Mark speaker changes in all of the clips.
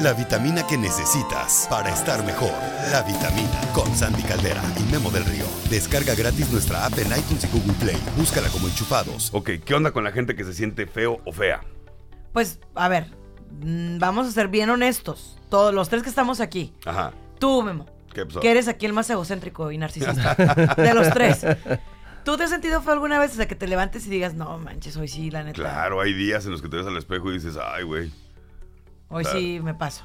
Speaker 1: la vitamina que necesitas para estar mejor. La vitamina con Sandy Caldera y Memo del Río. Descarga gratis nuestra app en iTunes y Google Play. Búscala como enchufados.
Speaker 2: Ok, ¿qué onda con la gente que se siente feo o fea?
Speaker 3: Pues, a ver, mm, vamos a ser bien honestos. Todos los tres que estamos aquí.
Speaker 2: Ajá.
Speaker 3: Tú, Memo.
Speaker 2: ¿Qué pasó?
Speaker 3: Que eres aquí el más egocéntrico y narcisista. de los tres. ¿Tú te has sentido feo alguna vez? O sea, que te levantes y digas, no manches, hoy sí, la neta.
Speaker 2: Claro, hay días en los que te ves al espejo y dices, ay, güey.
Speaker 3: Hoy sí me paso.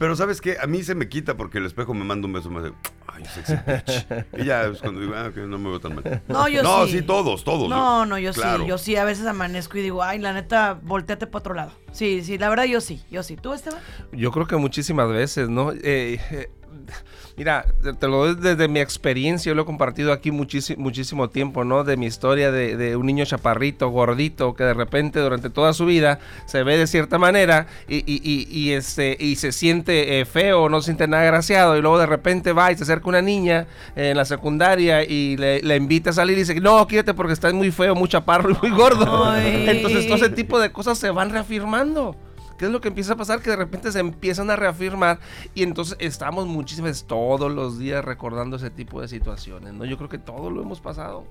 Speaker 2: Pero ¿sabes qué? A mí se me quita porque el espejo me manda un beso más de, ay, sexy bitch. y ya es cuando digo, ah, ok, no me veo tan mal.
Speaker 3: No, yo
Speaker 2: no,
Speaker 3: sí.
Speaker 2: sí, todos, todos.
Speaker 3: No, no, yo
Speaker 2: Claro.
Speaker 3: sí. Yo sí, a veces amanezco y digo, ay, la neta, volteate para otro lado. Sí, sí, la verdad yo sí, yo sí. ¿Tú, Esteban?
Speaker 4: Yo creo que muchísimas veces, ¿no? Eh, eh, mira, te- lo doy desde mi experiencia, yo lo he compartido aquí muchísimo, muchísimo tiempo, ¿no? De mi historia de, de un niño chaparrito, gordito, que de repente durante toda su vida se ve de cierta manera y, y- y- y, este, y se siente eh, feo, no se siente nada agraciado y luego de repente va y se acerca una niña eh, en la secundaria y le, le invita a salir y dice, no, quítate porque estás muy feo, muy chaparro y muy gordo.
Speaker 3: Ay.
Speaker 4: Entonces todo ese tipo de cosas se van reafirmando. ¿Qué es lo que empieza a pasar? Que de repente se empiezan a reafirmar y entonces estamos muchísimas todos los días recordando ese tipo de situaciones, ¿no? Yo creo que todo lo hemos pasado.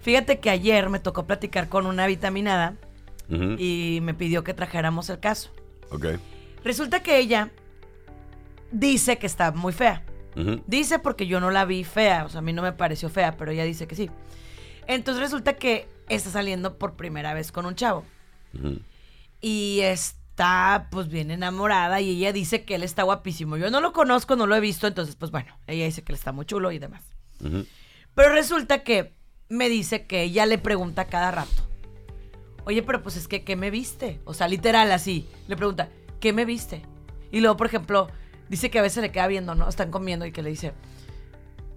Speaker 3: Fíjate que ayer me tocó platicar con una vitaminada y me pidió que trajéramos el caso.
Speaker 2: Ok.
Speaker 3: Resulta que ella dice que está muy fea. Dice porque yo no la vi fea, o sea, a mí no me pareció fea, pero ella dice que sí. Entonces resulta que está saliendo por primera vez con un chavo y está pues bien enamorada y ella dice que él está guapísimo. Yo no lo conozco, no lo he visto, entonces pues bueno, ella dice que él está muy chulo y demás. Pero resulta que me dice que ella le pregunta cada rato. Oye, pero pues es que, ¿qué me viste? O sea, literal así. Le pregunta, ¿qué me viste? Y luego, por ejemplo, dice que a veces le queda viendo, ¿no? Están comiendo y que le dice,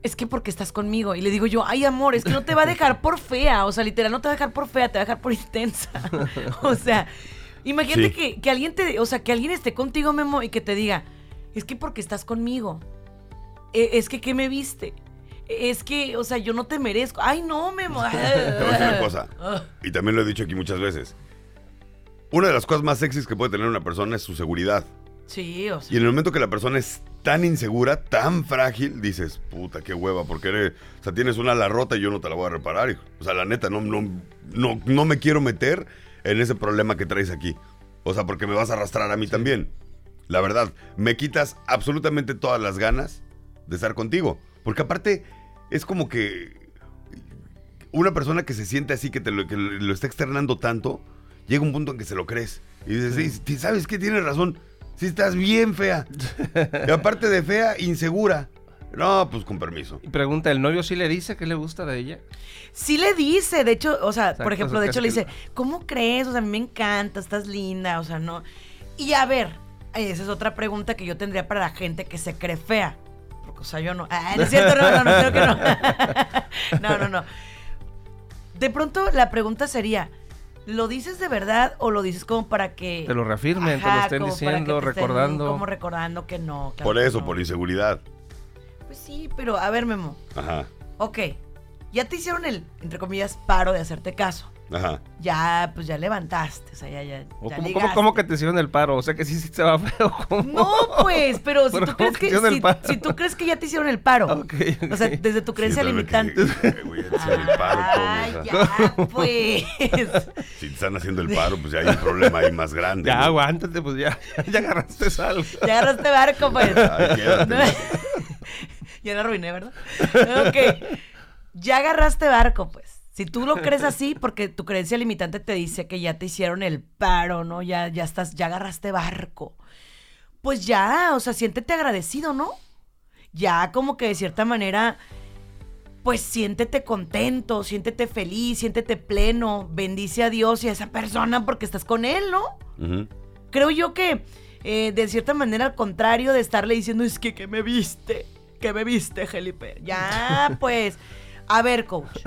Speaker 3: es que porque estás conmigo. Y le digo yo, ay, amor, es que no te va a dejar por fea. O sea, literal, no te va a dejar por fea, te va a dejar por intensa. o sea, imagínate
Speaker 2: Sí.
Speaker 3: que, que alguien te, o sea, que alguien esté contigo, Memo, y que te diga, es que porque estás conmigo. Eh, es que, ¿qué me viste? Es que, o sea, yo no te merezco. Ay, no, Memo.
Speaker 2: Te voy a decir una cosa,
Speaker 3: Ah.
Speaker 2: y también lo he dicho aquí muchas veces. Una de las cosas más sexys que puede tener una persona es su seguridad.
Speaker 3: Sí, o
Speaker 2: Y
Speaker 3: sea.
Speaker 2: en el momento que la persona es tan insegura, tan frágil, dices, puta, qué hueva, porque eres, o sea, tienes una ala rota y yo no te la voy a reparar, hijo. O sea, la neta, no, no, no, no me quiero meter en ese problema que traes aquí. O sea, porque me vas a arrastrar a mí también. La verdad, me quitas absolutamente todas las ganas de estar contigo. Porque aparte, es como que una persona que se siente así, que, te lo, que lo está externando tanto, llega un punto en que se lo crees. Y dices, sí, ¿sabes qué? Tienes razón. Sí, estás bien fea. Y aparte de fea, insegura. No, pues con permiso.
Speaker 4: Y pregunta, ¿el novio sí le dice que le gusta de ella?
Speaker 3: Sí le dice, de hecho, o sea,
Speaker 4: Exacto,
Speaker 3: por ejemplo, de hecho le dice, ¿cómo crees? O sea, a mí me encanta, estás linda, o sea, no. Y a ver, esa es otra pregunta que yo tendría para la gente que se cree fea. Porque, o sea, yo no. Ah, no es cierto, no, no, no, creo que no. no, no, no. De pronto la pregunta sería, ¿lo dices de verdad o lo dices como para que...
Speaker 4: Te lo reafirmen, te lo estén diciendo,
Speaker 3: estén
Speaker 4: recordando.
Speaker 3: Como recordando que no. claro
Speaker 2: Por eso,
Speaker 3: no.
Speaker 2: por inseguridad.
Speaker 3: Pues sí, pero a ver, Memo.
Speaker 2: Ajá,
Speaker 3: Ok, ya te hicieron el, entre comillas, paro de hacerte caso.
Speaker 2: ajá.
Speaker 3: Ya, pues ya levantaste, o sea, ya, ya,
Speaker 4: ¿O
Speaker 3: ya
Speaker 4: cómo, cómo- cómo que te hicieron el paro? O sea que sí, sí se va feo. ¿cómo?
Speaker 3: No, pues, pero si
Speaker 4: Pero
Speaker 3: tú,
Speaker 4: ¿cómo
Speaker 3: crees
Speaker 4: que
Speaker 3: si, tú crees que ya te hicieron el paro,
Speaker 4: Ok,
Speaker 3: o sea, desde tu creencia
Speaker 2: Sí,
Speaker 3: limitante.
Speaker 2: que- te hacen el paro,
Speaker 3: Ay,
Speaker 2: ¿cómo? O sea,
Speaker 3: ya, pues.
Speaker 2: Si te están haciendo el paro, pues ya hay un problema ahí más grande.
Speaker 4: Ya,
Speaker 2: ¿no?
Speaker 4: aguántate, pues ya, ya agarraste algo.
Speaker 3: Ya agarraste barco, pues.
Speaker 2: Ay, quédate.
Speaker 3: No. ya la arruiné, ¿verdad? Ok. Ya agarraste barco, pues. Si tú lo crees así, porque tu creencia limitante te dice que ya te hicieron el paro, ¿no? Ya, ya estás, ya agarraste barco. Pues ya, o sea, siéntete agradecido, ¿no? Ya como que de cierta manera, pues siéntete contento, siéntete feliz, siéntete pleno, bendice a Dios y a esa persona porque estás con él, ¿no? Creo yo que eh, de cierta manera al contrario de estarle diciendo es que ¿qué me viste? ¿Qué me viste, Felipe? Ya, pues. A ver, coach.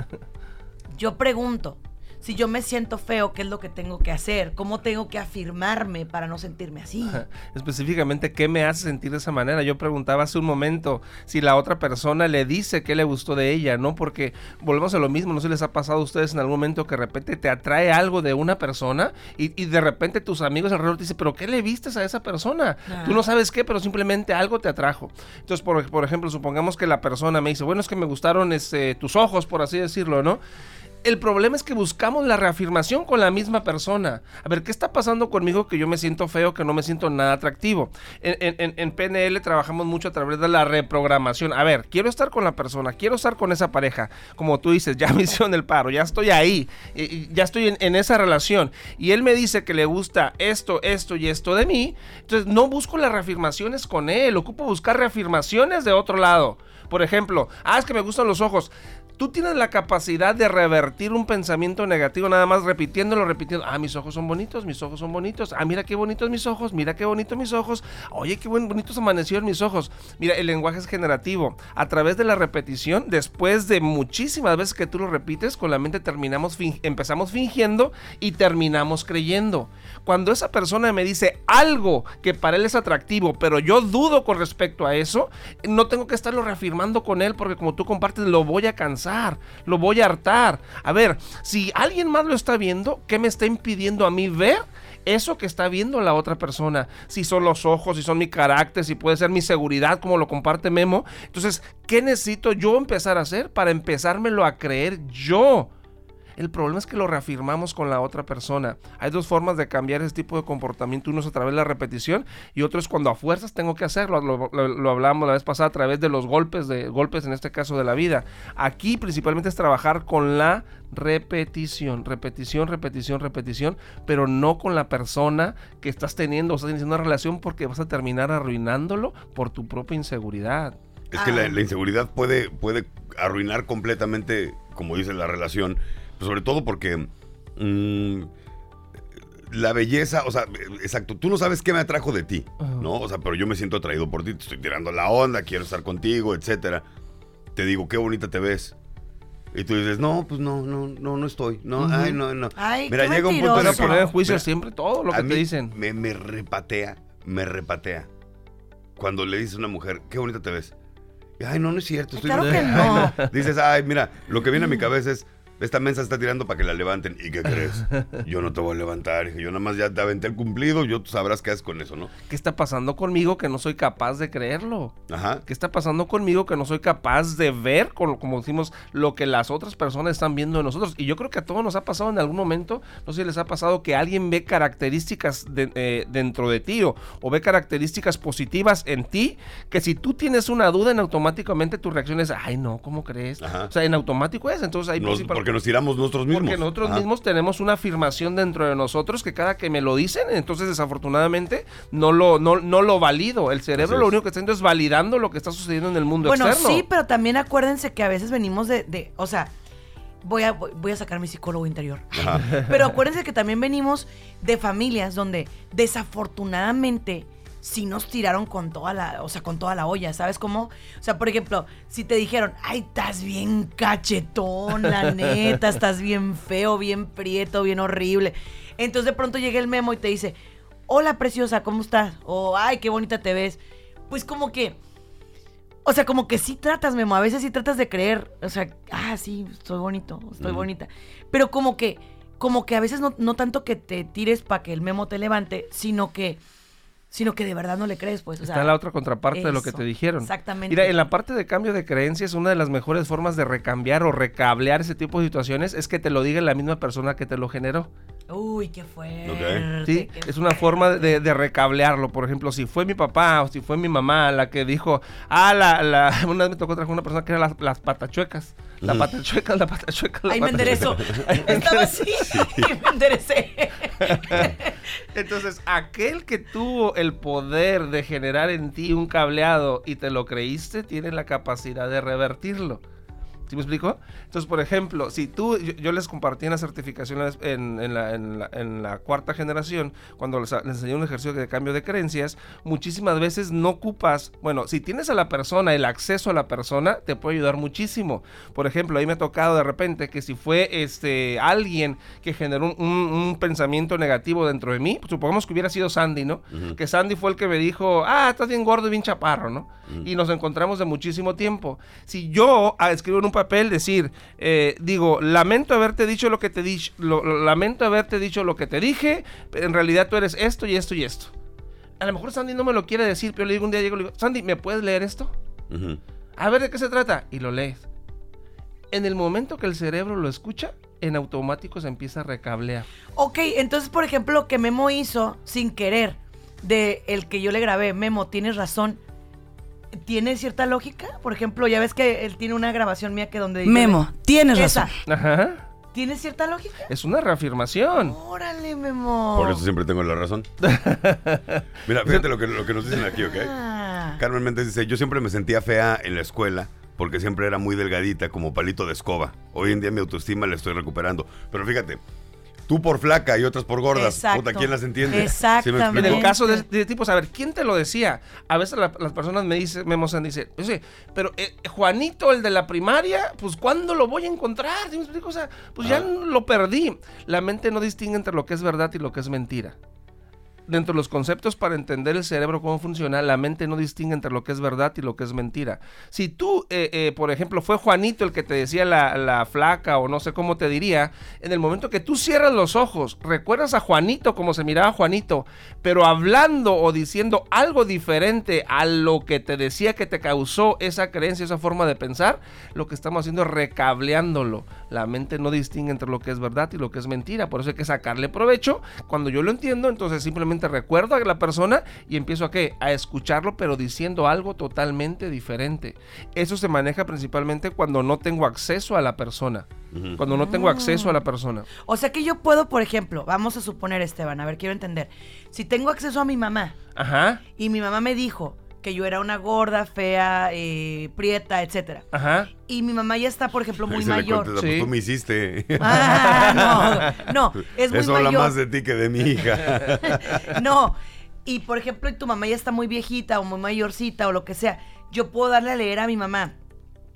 Speaker 3: Yo pregunto, si yo me siento feo, ¿qué es lo que tengo que hacer? ¿Cómo tengo que afirmarme para no sentirme así?
Speaker 4: Específicamente, ¿qué me hace sentir de esa manera? Yo preguntaba hace un momento si la otra persona le dice que le gustó de ella, ¿no? Porque volvemos a lo mismo, no sé si les ha pasado a ustedes en algún momento que de repente te atrae algo de una persona y, y de repente tus amigos alrededor te dicen, pero ¿qué le vistes a esa persona? Tú no sabes qué, pero simplemente algo te atrajo. Entonces, por, por ejemplo, supongamos que la persona me dice, bueno, es que me gustaron este, tus ojos, por así decirlo, ¿no? El problema es que buscamos la reafirmación con la misma persona. A ver, ¿qué está pasando conmigo que yo me siento feo, que no me siento nada atractivo? En, PNL trabajamos mucho a través de la reprogramación. A ver, quiero estar con la persona, quiero estar con esa pareja. Como tú dices, ya me hicieron el paro, ya estoy ahí, ya estoy en esa relación. Y él me dice que le gusta esto, esto y esto de mí. Entonces no busco las reafirmaciones con él, ocupo buscar reafirmaciones de otro lado. Por ejemplo, ah, es que me gustan los ojos. Tú tienes la capacidad de revertir un pensamiento negativo nada más repitiéndolo, repitiendo. Ah, mis ojos son bonitos, mis ojos son bonitos. Ah, mira qué bonitos mis ojos, mira qué bonitos mis ojos. Oye, qué bonitos amanecieron mis ojos. Mira, el lenguaje es generativo. A través de la repetición, después de muchísimas veces que tú lo repites, con la mente terminamos empezamos fingiendo y terminamos creyendo. Cuando esa persona me dice algo que para él es atractivo, pero yo dudo con respecto a eso, no tengo que estarlo reafirmando con él porque como tú compartes, lo voy a cansar lo voy a hartar. A ver, si alguien más lo está viendo, ¿qué me está impidiendo a mí ver? Eso que está viendo la otra persona, si son los ojos, si son mi carácter, si puede ser mi seguridad, como lo comparte Memo. Entonces, ¿qué necesito yo empezar a hacer para empezármelo a creer yo? El problema es que lo reafirmamos con la otra persona. Hay dos formas de cambiar ese tipo de comportamiento. Uno es a través de la repetición y otro es cuando a fuerzas tengo que hacerlo. Lo, lo, hablamos la vez pasada a través de los golpes, de golpes en este caso de la vida. Aquí principalmente es trabajar con la repetición, repetición, repetición, repetición, pero no con la persona que estás teniendo o estás iniciando una relación porque vas a terminar arruinándolo por tu propia inseguridad.
Speaker 2: Es que la, ah. inseguridad puede, puede arruinar completamente, como dice la relación, sobre todo porque mm, la belleza, o sea, exacto, tú no sabes qué me atrajo de ti, ¿no? O sea, pero yo me siento atraído por ti, te estoy tirando la onda, quiero estar contigo, etcétera. Te digo, qué bonita te ves. Y tú dices, no, pues no, no, no, no estoy. No, ay, no, no.
Speaker 3: Ay, mira, llega un punto
Speaker 4: de poner en juicio siempre todo lo que te dicen.
Speaker 2: Me, me repatea, me repatea. Cuando le dices a una mujer, qué bonita te ves. Ay, no, no es cierto.
Speaker 3: Estoy claro que no.
Speaker 2: Dices, ay, mira, lo que viene a mi cabeza es, esta mesa está tirando para que la levanten. ¿Y qué crees? Yo no te voy a levantar. Yo nada más ya te aventé el cumplido. Yo sabrás qué haces con eso, ¿no?
Speaker 4: ¿Qué está pasando conmigo que no soy capaz de creerlo? Ajá. ¿Qué está pasando conmigo que no soy capaz de ver, con, como decimos, lo que las otras personas están viendo de nosotros? Y yo creo que a todos nos ha pasado en algún momento. No sé si les ha pasado que alguien ve características eh, dentro de ti o, ve características positivas en ti. Que si tú tienes una duda, en automáticamente tu reacción es, ay, no, ¿cómo crees? O sea, en automático es. Entonces ahí
Speaker 2: porque nos tiramos nosotros mismos.
Speaker 4: Porque nosotros mismos tenemos una afirmación dentro de nosotros que cada que me lo dicen, entonces desafortunadamente no lo, no, no lo valido. El cerebro lo único que está haciendo es validando lo que está sucediendo en el mundo
Speaker 3: bueno,
Speaker 4: externo.
Speaker 3: Bueno, sí, pero también acuérdense que a veces venimos de, de o sea, voy a, voy a sacar mi psicólogo interior. Pero acuérdense que también venimos de familias donde desafortunadamente si nos tiraron con toda la, o sea, con toda la olla, ¿sabes cómo? O sea, por ejemplo, si te dijeron, ay, estás bien cachetón, la neta, estás bien feo, bien prieto, bien horrible. Entonces de pronto llega el memo y te dice, hola preciosa, ¿cómo estás? O, ay, qué bonita te ves. Pues como que, o sea, como que sí tratas, Memo, a veces sí tratas de creer, o sea, ah, sí, estoy bonito, estoy bonita. Pero como que, como que a veces no, no tanto que te tires para que el Memo te levante, sino que sino que de verdad no le crees, pues.
Speaker 4: Está la otra contraparte de lo que te dijeron.
Speaker 3: Exactamente.
Speaker 4: Mira, en la parte de cambio de creencias, una de las mejores formas de recambiar o recablear ese tipo de situaciones es que te lo diga la misma persona que te lo generó.
Speaker 3: Uy, qué fuerte.
Speaker 4: Sí, es una forma de, recablearlo. Por ejemplo, si fue mi papá o si fue mi mamá la que dijo, ah, la, la, una vez me tocó trabajar una persona que era las, las patachuecas. La patachueca, la patachueca,
Speaker 3: la Ahí me enderezo. Estaba así y me enderecé.
Speaker 4: Entonces, aquel que tuvo el poder de generar en ti un cableado y te lo creíste, tiene la capacidad de revertirlo. ¿Sí me explico? Entonces, por ejemplo, si tú, yo, yo les compartí en la certificación en, en, la, en, la, en, la, cuarta generación, cuando les, les, enseñé un ejercicio de cambio de creencias, muchísimas veces no ocupas, bueno, si tienes a la persona, el acceso a la persona, te puede ayudar muchísimo. Por ejemplo, ahí me ha tocado de repente que si fue este alguien que generó un, un, un pensamiento negativo dentro de mí, pues, supongamos que hubiera sido Sandy, ¿no? Uh -huh. Que Sandy fue el que me dijo, ah, estás bien gordo y bien chaparro, ¿no? Uh -huh. Y nos encontramos de muchísimo tiempo. Si yo ah, escribo en un papel decir, eh, digo, lamento haberte dicho lo que te dije, lo, lo, lamento haberte dicho lo que te dije, pero en realidad tú eres esto y esto y esto. A lo mejor Sandy no me lo quiere decir, pero le digo un día, llego, le digo, Sandy, ¿me puedes leer esto? Uh -huh. A ver de qué se trata. Y lo lees. En el momento que el cerebro lo escucha, en automático se empieza a recablear.
Speaker 3: Ok, entonces, por ejemplo, lo que Memo hizo sin querer, de el que yo le grabé, Memo, tienes razón ¿Tiene cierta lógica? Por ejemplo, ya ves que él tiene una grabación mía que donde...
Speaker 5: Memo, tienes razón.
Speaker 4: Ajá.
Speaker 3: ¿Tiene cierta lógica?
Speaker 4: Es una reafirmación.
Speaker 3: Órale, Memo.
Speaker 2: Por eso siempre tengo la razón. Mira, fíjate lo que, lo que nos dicen aquí, ¿ok? Ah. Carmen Méndez dice, yo siempre me sentía fea en la escuela porque siempre era muy delgadita, como palito de escoba. Hoy en día mi autoestima la estoy recuperando. Pero fíjate, Tú por flaca y otras por gordas.
Speaker 3: Exacto.
Speaker 2: Puta, ¿quién las entiende?
Speaker 3: Exactamente.
Speaker 4: en el caso de, de tipos, a ver, ¿quién te lo decía? A veces la, las personas me dicen, me mozan, dice, oye, pero eh, Juanito, el de la primaria, pues ¿cuándo lo voy a encontrar? ¿Sí me explico? O sea, pues ah. ya lo perdí. La mente no distingue entre lo que es verdad y lo que es mentira dentro de los conceptos para entender el cerebro cómo funciona, la mente no distingue entre lo que es verdad y lo que es mentira. Si tú, eh, eh, por ejemplo, fue Juanito el que te decía la, la, flaca o no sé cómo te diría, en el momento que tú cierras los ojos, recuerdas a Juanito como se miraba Juanito, pero hablando o diciendo algo diferente a lo que te decía que te causó esa creencia, esa forma de pensar, lo que estamos haciendo es recableándolo. La mente no distingue entre lo que es verdad y lo que es mentira, por eso hay que sacarle provecho. Cuando yo lo entiendo, entonces simplemente recuerdo a la persona y empiezo a qué? A escucharlo, pero diciendo algo totalmente diferente. Eso se maneja principalmente cuando no tengo acceso a la persona. Uh -huh. Cuando no tengo acceso a la persona.
Speaker 3: O sea que yo puedo, por ejemplo, vamos a suponer, Esteban, a ver, quiero entender. Si tengo acceso a mi mamá
Speaker 4: Ajá.
Speaker 3: y mi mamá me dijo, que yo era una gorda, fea, eh, prieta, etcétera.
Speaker 4: Ajá.
Speaker 3: Y mi mamá ya está, por ejemplo, muy
Speaker 2: Se
Speaker 3: mayor.
Speaker 2: Sí. Tú me hiciste.
Speaker 3: Ah, no, no, es muy
Speaker 2: Eso
Speaker 3: mayor.
Speaker 2: habla más de ti que de mi hija.
Speaker 3: no, y por ejemplo, tu mamá ya está muy viejita o muy mayorcita o lo que sea. Yo puedo darle a leer a mi mamá.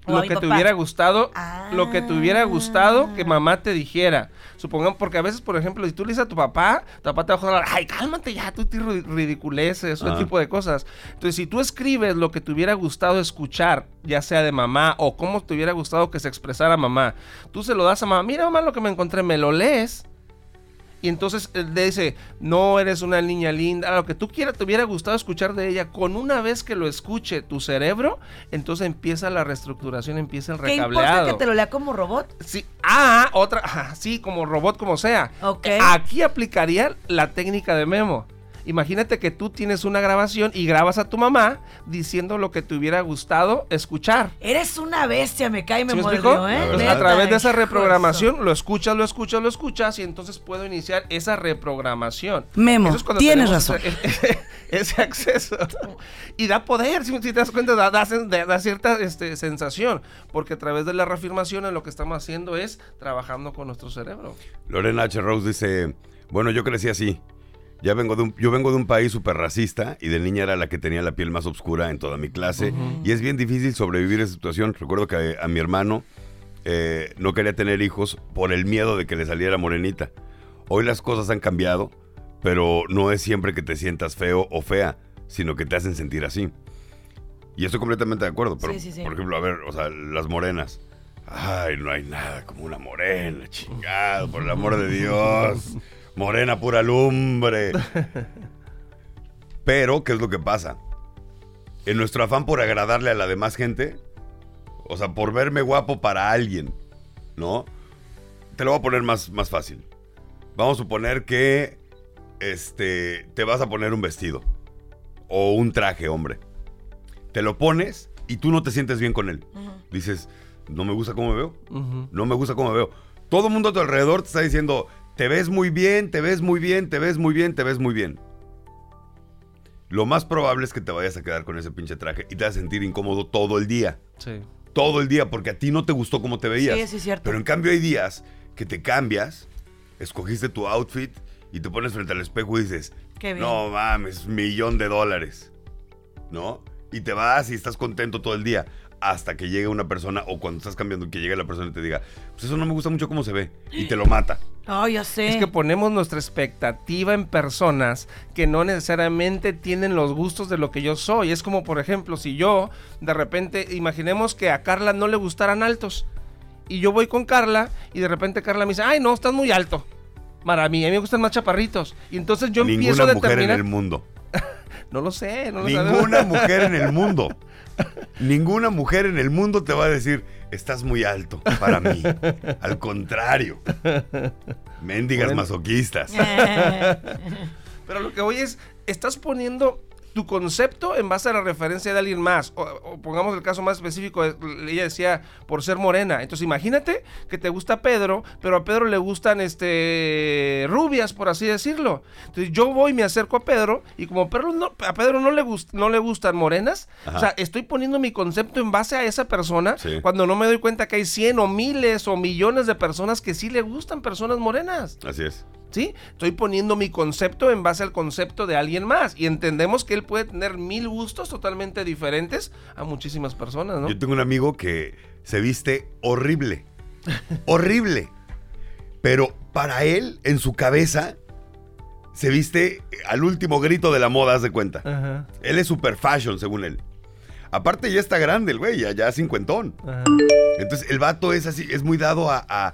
Speaker 4: Lo que te hubiera gustado,
Speaker 3: ah.
Speaker 4: lo que te hubiera gustado que mamá te dijera. Supongamos, porque a veces, por ejemplo, si tú le dices a tu papá, tu papá te va a joder, ay, cálmate ya, tú te ridiculeces, ese
Speaker 2: Ah.
Speaker 4: tipo de cosas. Entonces, si tú escribes lo que te hubiera gustado escuchar, ya sea de mamá o cómo te hubiera gustado que se expresara mamá, tú se lo das a mamá, mira mamá lo que me encontré, me lo lees. Y entonces él le dice, no eres una niña linda, lo que tú quieras, te hubiera gustado escuchar de ella. Con una vez que lo escuche tu cerebro, entonces empieza la reestructuración, empieza el
Speaker 3: ¿Qué importa
Speaker 4: recableado.
Speaker 3: que te lo lea como robot?
Speaker 4: Sí, ah, otra, ah, sí, como robot, como sea.
Speaker 3: Ok.
Speaker 4: Aquí aplicaría la técnica de memo. Imagínate que tú tienes una grabación y grabas a tu mamá diciendo lo que te hubiera gustado escuchar.
Speaker 3: Eres una bestia, me cae y me
Speaker 4: ¿Sí me
Speaker 3: mordió? ¿eh?
Speaker 4: A través de esa reprogramación lo escuchas, lo escuchas, lo escuchas y entonces puedo iniciar esa reprogramación.
Speaker 5: Memo,
Speaker 4: Eso es cuando
Speaker 5: tienes razón.
Speaker 4: Ese, ese acceso. Y da poder, si, si te das cuenta, da, da, da- da cierta este, sensación, porque a través de la reafirmación lo que estamos haciendo es trabajando con nuestro cerebro.
Speaker 2: Lorena H. Rose dice, bueno, yo crecí así. Ya vengo de un, yo vengo de un país súper racista y de niña era la que tenía la piel más oscura en toda mi clase. Y es bien difícil sobrevivir esa situación. Recuerdo que a, a mi hermano eh, no quería tener hijos por el miedo de que le saliera morenita. Hoy las cosas han cambiado, pero no es siempre que te sientas feo o fea, sino que te hacen sentir así. Y estoy completamente de acuerdo. Pero,
Speaker 3: Sí, sí, sí.
Speaker 2: por ejemplo, a ver, o sea, las morenas. Ay, no hay nada como una morena, chingado, por el amor de Dios. Morena pura lumbre. Pero, ¿qué es lo que pasa? En nuestro afán por agradarle a la demás gente, o sea, por verme guapo para alguien, ¿no? Te lo voy a poner más, más fácil. Vamos a suponer que este, te vas a poner un vestido o un traje, hombre. Te lo pones y tú no te sientes bien con él. Dices, no me gusta cómo me veo. No me gusta cómo me veo. Todo el mundo a tu alrededor te está diciendo, te ves muy bien, te ves muy bien, te ves muy bien, te ves muy bien. Lo más probable es que te vayas a quedar con ese pinche traje y te vas a sentir incómodo todo el día.
Speaker 4: Sí.
Speaker 2: todo el día porque a ti no te gustó cómo te veías.
Speaker 3: Sí, sí, es cierto.
Speaker 2: Pero en cambio hay días que te cambias, escogiste tu outfit y te pones frente al espejo y dices,
Speaker 3: Qué bien.
Speaker 2: no mames, millón de dólares, ¿no? Y te vas y estás contento todo el día hasta que llegue una persona o cuando estás cambiando que llegue la persona y te diga, pues eso no me gusta mucho cómo se ve y te lo mata.
Speaker 3: Ay, ya sé.
Speaker 4: Es que ponemos nuestra expectativa en personas que no necesariamente tienen los gustos de lo que yo soy. Es como, por ejemplo, si yo de repente, imaginemos que a Carla no le gustaran altos. Y yo voy con Carla y de repente Carla me dice, ay, no, estás muy alto. Para mí, a mí me gustan más chaparritos. Y entonces yo empiezo
Speaker 2: Ninguna
Speaker 4: a
Speaker 2: mujer en
Speaker 4: determinar...
Speaker 2: el mundo.
Speaker 4: No lo sé, no lo sabemos.
Speaker 2: Ninguna mujer en el mundo. Ninguna mujer en el mundo te va a decir, estás muy alto para mí. Al contrario. Mendigas
Speaker 4: Bueno.
Speaker 2: masoquistas.
Speaker 3: Eh,
Speaker 4: Pero lo que voy es, estás poniendo tu concepto en base a la referencia de alguien más. O, o pongamos el caso más específico, ella decía por ser morena. Entonces imagínate que te gusta Pedro, pero a Pedro le gustan este rubias, por así decirlo. Entonces yo voy, me acerco a Pedro y como Pedro no- a Pedro no le, gust- no le gustan morenas,
Speaker 2: Ajá.
Speaker 4: o sea, estoy poniendo mi concepto en base a esa persona
Speaker 2: Sí.
Speaker 4: cuando no me doy cuenta que hay 100 o miles o millones de personas que sí le gustan personas morenas.
Speaker 2: Así es.
Speaker 4: ¿Sí? Estoy poniendo mi concepto en base al concepto de alguien más. Y entendemos que él puede tener mil gustos totalmente diferentes a muchísimas personas, ¿no?
Speaker 2: Yo tengo un amigo que se viste horrible. horrible. Pero para él, en su cabeza, se viste al último grito de la moda, haz de cuenta.
Speaker 4: Ajá,
Speaker 2: Él es super fashion, según él. Aparte, ya está grande el güey, ya, ya cincuentón.
Speaker 4: ajá.
Speaker 2: Entonces, el vato es así, es muy dado a, a-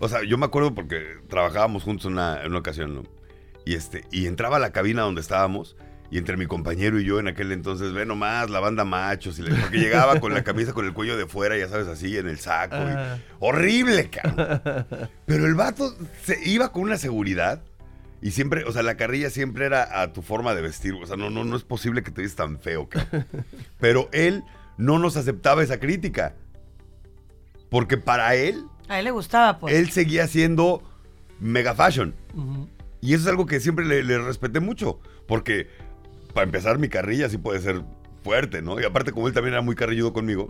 Speaker 2: O sea, yo me acuerdo porque trabajábamos juntos una, en una ocasión, ¿no? Y, este, y entraba a la cabina donde estábamos, y entre mi compañero y yo en aquel entonces, ve nomás, la banda machos, y le- porque llegaba con la camisa con el cuello de fuera, ya sabes, así, en el saco. y- horrible, cabrón. Pero el vato se iba con una seguridad. Y siempre, o sea, la carrilla siempre era a tu forma de vestir. O sea, no, no, no es posible que te veas tan feo, cabrón. Pero él no nos aceptaba esa crítica. Porque para él,
Speaker 3: a él le gustaba, pues.
Speaker 2: él seguía siendo mega fashion. Y eso es algo que siempre le, le respeté mucho. Porque, para empezar, mi carrilla sí puede ser fuerte, ¿no? Y aparte, como él también era muy carrilludo conmigo.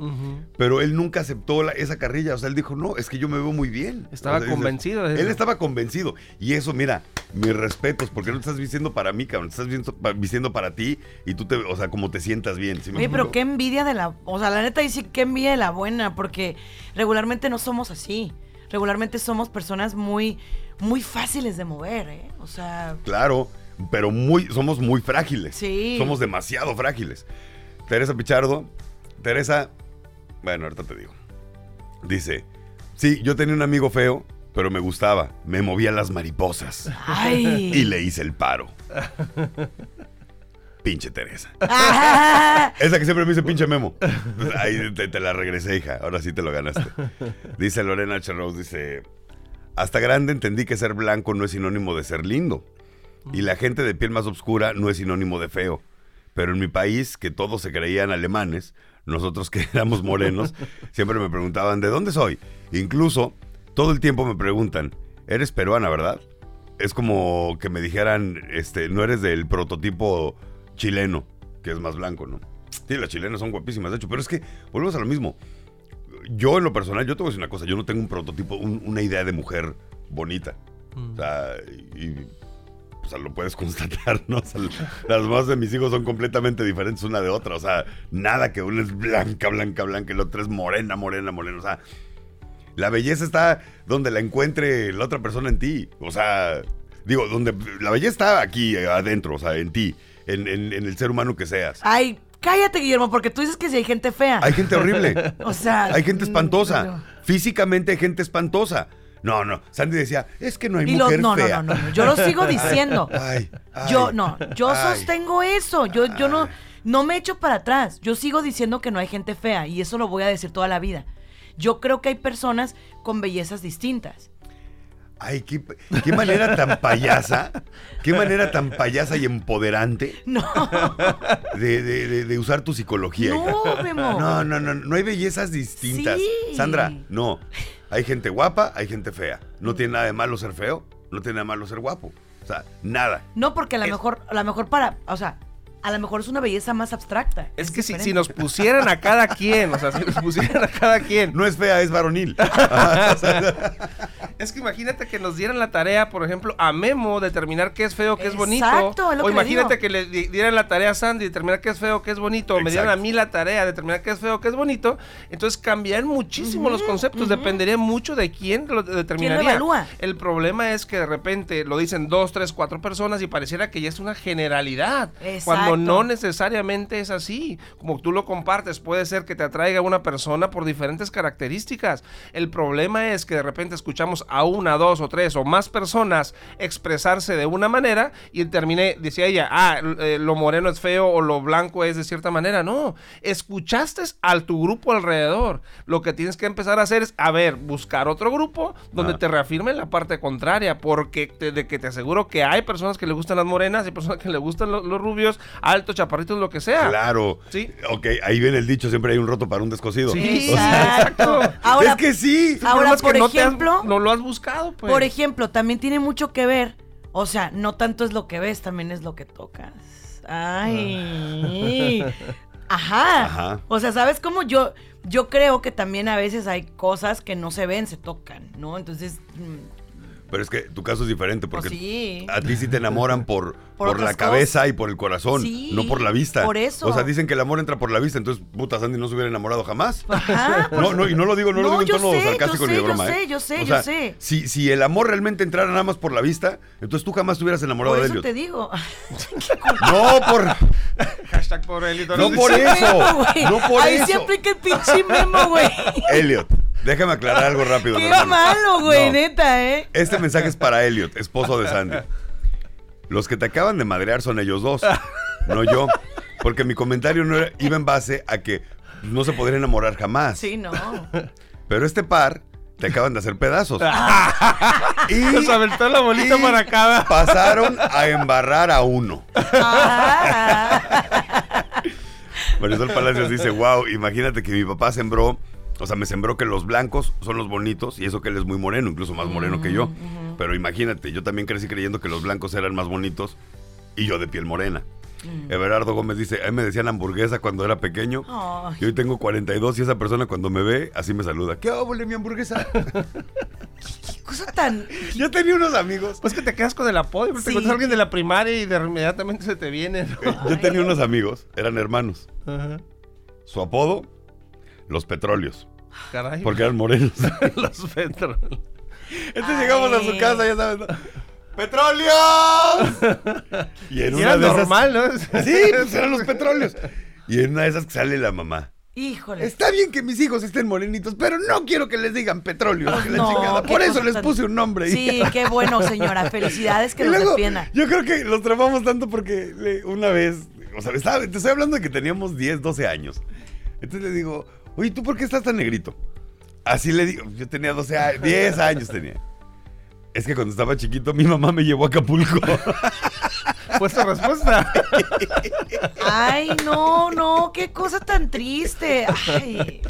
Speaker 2: Pero él nunca aceptó la- esa carrilla. O sea, él dijo, no, es que yo me veo muy bien.
Speaker 4: Estaba
Speaker 2: O sea, dices,
Speaker 4: convencido de
Speaker 2: Él estaba convencido. Y eso, mira, mis respetos, porque no te estás vistiendo para mí, cabrón. Te estás vistiendo para ti y tú te, o sea, como te sientas bien. ¿sí me
Speaker 3: pero qué envidia de la... O sea, la neta dice qué envidia de la buena, porque regularmente no somos así. Regularmente somos personas muy, muy fáciles de mover, ¿eh? O sea,
Speaker 2: Claro, pero muy, somos muy frágiles.
Speaker 3: Sí.
Speaker 2: Somos demasiado frágiles. Teresa Pichardo, Teresa, bueno, ahorita te digo. Dice, sí, yo tenía un amigo feo, pero me gustaba. Me movía las mariposas.
Speaker 3: ay.
Speaker 2: Y le hice el paro. Pinche Teresa. Esa que siempre me dice pinche memo. Pues ahí te, te la regresé, hija. Ahora sí te lo ganaste. Dice Lorena. Rose, dice, hasta grande entendí que ser blanco no es sinónimo de ser lindo. Y la gente de piel más oscura no es sinónimo de feo. Pero en mi país, que todos se creían alemanes, nosotros que éramos morenos, siempre me preguntaban, ¿de dónde soy? Incluso, todo el tiempo me preguntan, ¿eres peruana, verdad? Es como que me dijeran, este, no eres del prototipo chileno, que es más blanco, ¿no? Sí, las chilenas son guapísimas, de hecho, pero es que volvemos a lo mismo. Yo, en lo personal, yo te voy a decir una cosa, yo no tengo un prototipo, un- una idea de mujer bonita. O sea, y, sea, lo puedes constatar, ¿no? O sea, las mamás de mis hijos son completamente diferentes una de otra. O sea, nada que una es blanca, blanca, blanca y la otra es morena, morena, morena. O sea, la belleza está donde la encuentre la otra persona en ti. O sea, digo, donde la belleza está aquí, adentro, o sea, en ti, en, en- en el ser humano que seas.
Speaker 3: ay, cállate, Guillermo, porque tú dices que si hay gente fea.
Speaker 2: Hay gente horrible.
Speaker 3: o sea...
Speaker 2: Hay gente
Speaker 3: mm,
Speaker 2: espantosa. Físicamente hay gente espantosa. No, no. Sandy decía, es que no hay
Speaker 3: Y
Speaker 2: mujer
Speaker 3: no, no,
Speaker 2: fea.
Speaker 3: no, no, no, yo lo sigo diciendo.
Speaker 2: Ay, ay,
Speaker 3: yo no, yo
Speaker 2: ay.
Speaker 3: sostengo eso. Yo, yo no, no me echo para atrás. Yo sigo diciendo que no hay gente fea y eso lo voy a decir toda la vida. Yo creo que hay personas con bellezas distintas.
Speaker 2: Ay, qué, qué manera tan payasa, qué manera tan payasa y empoderante
Speaker 3: No,
Speaker 2: de, de- de- de usar tu psicología.
Speaker 3: no, Memo.
Speaker 2: No, no, no, no hay bellezas distintas.
Speaker 3: Sí.
Speaker 2: Sandra, no. Hay gente guapa, hay gente fea. No tiene nada de malo ser feo, no tiene nada de malo ser guapo. O sea, nada.
Speaker 3: No, porque a lo
Speaker 2: Es-
Speaker 3: mejor, a lo mejor para, o sea, a lo mejor es una belleza más abstracta.
Speaker 4: Es que si, si nos pusieran a cada quien, o sea, si nos pusieran a cada quien.
Speaker 2: No es fea, es varonil.
Speaker 4: Es que imagínate que nos dieran la tarea, por ejemplo, a Memo determinar qué es feo, qué es bonito.
Speaker 3: Exacto, lo
Speaker 4: o
Speaker 3: que
Speaker 4: imagínate
Speaker 3: digo.
Speaker 4: que le di- dieran la tarea a Sandy, determinar qué es feo, qué es bonito. O me dieran a mí la tarea, determinar qué es feo, qué es bonito. Entonces cambiarían muchísimo los conceptos. Dependería mucho de quién lo determinaría.
Speaker 3: evalúa?
Speaker 4: El problema es que de repente lo dicen dos, tres, cuatro personas y pareciera que ya es una generalidad. Cuando
Speaker 3: Exacto.
Speaker 4: no necesariamente es así. Como tú lo compartes, puede ser que te atraiga una persona por diferentes características. El problema es que de repente escuchamos a una, dos o tres o más personas expresarse de una manera y terminé, decía ella, ah, eh, lo moreno es feo o lo blanco es de cierta manera. No, escuchaste a tu grupo alrededor. Lo que tienes que empezar a hacer es, a ver, buscar otro grupo donde
Speaker 2: Ah.
Speaker 4: te reafirmen la parte contraria, porque te, de que te aseguro que hay personas que le gustan las morenas, hay personas que le gustan lo- los rubios, altos, chaparritos, lo que sea.
Speaker 2: Claro.
Speaker 4: Sí.
Speaker 2: Ok, ahí viene el dicho, siempre hay un roto para un descosido.
Speaker 4: Sí,
Speaker 2: O sea,
Speaker 3: Exacto. Ahora,
Speaker 2: es que sí.
Speaker 3: Ahora,
Speaker 4: que
Speaker 3: por
Speaker 4: no te has-
Speaker 3: ejemplo-
Speaker 4: no lo has buscado, pues.
Speaker 3: por ejemplo, también tiene mucho que ver. O sea, no tanto es lo que ves, también es lo que tocas. Ay. Ajá.
Speaker 2: Ajá.
Speaker 3: O sea, ¿sabes cómo? Yo, yo creo que también a veces hay cosas que no se ven, se tocan, ¿no? Entonces, mm,
Speaker 2: Pero es que tu caso es diferente porque
Speaker 3: pues sí.
Speaker 2: a ti sí te enamoran por, por,
Speaker 3: Por
Speaker 2: la cabeza y por el corazón,
Speaker 3: Sí,
Speaker 2: no por la vista.
Speaker 3: por eso.
Speaker 2: O sea, dicen que el amor entra por la vista, entonces puta Sandy no se hubiera enamorado jamás.
Speaker 3: Ajá.
Speaker 2: No, no, y no lo digo, no, lo digo en
Speaker 3: yo
Speaker 2: tono
Speaker 3: sé,
Speaker 2: sarcástico
Speaker 3: yo
Speaker 2: ni de broma,
Speaker 3: yo
Speaker 2: ¿eh?
Speaker 3: sé, yo sé,
Speaker 2: O
Speaker 3: yo
Speaker 2: sea,
Speaker 3: sé.
Speaker 2: Si, si el amor realmente entrara nada más por la vista, entonces tú jamás te hubieras enamorado
Speaker 3: Por
Speaker 2: de
Speaker 3: eso
Speaker 2: Elliot.
Speaker 3: te digo.
Speaker 2: No por,
Speaker 4: Hashtag por Elito.
Speaker 2: no por eso. No por
Speaker 3: Ahí
Speaker 2: eso.
Speaker 3: se aplica el pinche memo, güey.
Speaker 2: Elliot, déjame aclarar algo rápido.
Speaker 3: Qué
Speaker 2: hermano.
Speaker 3: malo, güey,
Speaker 2: No.
Speaker 3: neta, ¿eh?
Speaker 2: Este mensaje es para Elliot, esposo de Sandy. Los que te acaban de madrear son ellos dos, no yo. Porque mi comentario no era- iba en base a que no se podría enamorar jamás.
Speaker 3: Sí, no.
Speaker 2: Pero este par te acaban de hacer pedazos. y
Speaker 4: Nos aventó la bolita
Speaker 2: y
Speaker 4: para cada.
Speaker 2: pasaron a embarrar a uno.
Speaker 3: Ah,
Speaker 2: Marisol Palacios dice, wow, imagínate que mi papá sembró, o sea, me sembró que los blancos son los bonitos y eso que él es muy moreno, incluso más moreno que yo. Pero imagínate, yo también crecí creyendo que los blancos eran más bonitos y yo de piel morena. Everardo Gómez dice, a mí me decían hamburguesa cuando era pequeño.
Speaker 3: Ay.
Speaker 2: Y hoy tengo 42 y esa persona cuando me ve, así me saluda. ¿Qué óvole, mi hamburguesa?
Speaker 3: qué cosa tan.
Speaker 2: yo tenía unos amigos.
Speaker 4: Pues que te quedas con el apoyo, porque te
Speaker 3: Sí.
Speaker 4: encuentras a alguien de la primaria y de inmediatamente se te viene. ¿no?
Speaker 2: Yo tenía unos amigos, eran hermanos.
Speaker 4: Ajá.
Speaker 2: Su apodo, los petróleos,
Speaker 4: Caray.
Speaker 2: porque eran morenos.
Speaker 4: los petros.
Speaker 2: Entonces llegamos a su casa, ya sabes. ¿no? ¡Petróleos! Y en
Speaker 4: Y
Speaker 2: una
Speaker 4: era
Speaker 2: de esas-
Speaker 4: normal, ¿no?
Speaker 2: Sí, pues eran los petróleos. Y en una de esas que sale la mamá.
Speaker 3: Híjole.
Speaker 2: Está bien que mis hijos estén morenitos, pero no quiero que les digan petróleos. que la
Speaker 3: No,
Speaker 2: Por eso les puse un nombre.
Speaker 3: Sí, qué bueno, señora. Felicidades que
Speaker 2: Y luego,
Speaker 3: defienda.
Speaker 2: Yo creo que los tramamos tanto porque le- una vez, o sea, estaba- te estoy hablando de que teníamos 10, 12 años. Entonces le digo, oye, ¿tú por qué estás tan negrito? Así le digo, yo tenía 12 años, 10 años tenía. Es que cuando estaba chiquito mi mamá me llevó a Acapulco.
Speaker 4: Pues tu respuesta.
Speaker 3: Ay, no, no, qué cosa tan triste. Ay.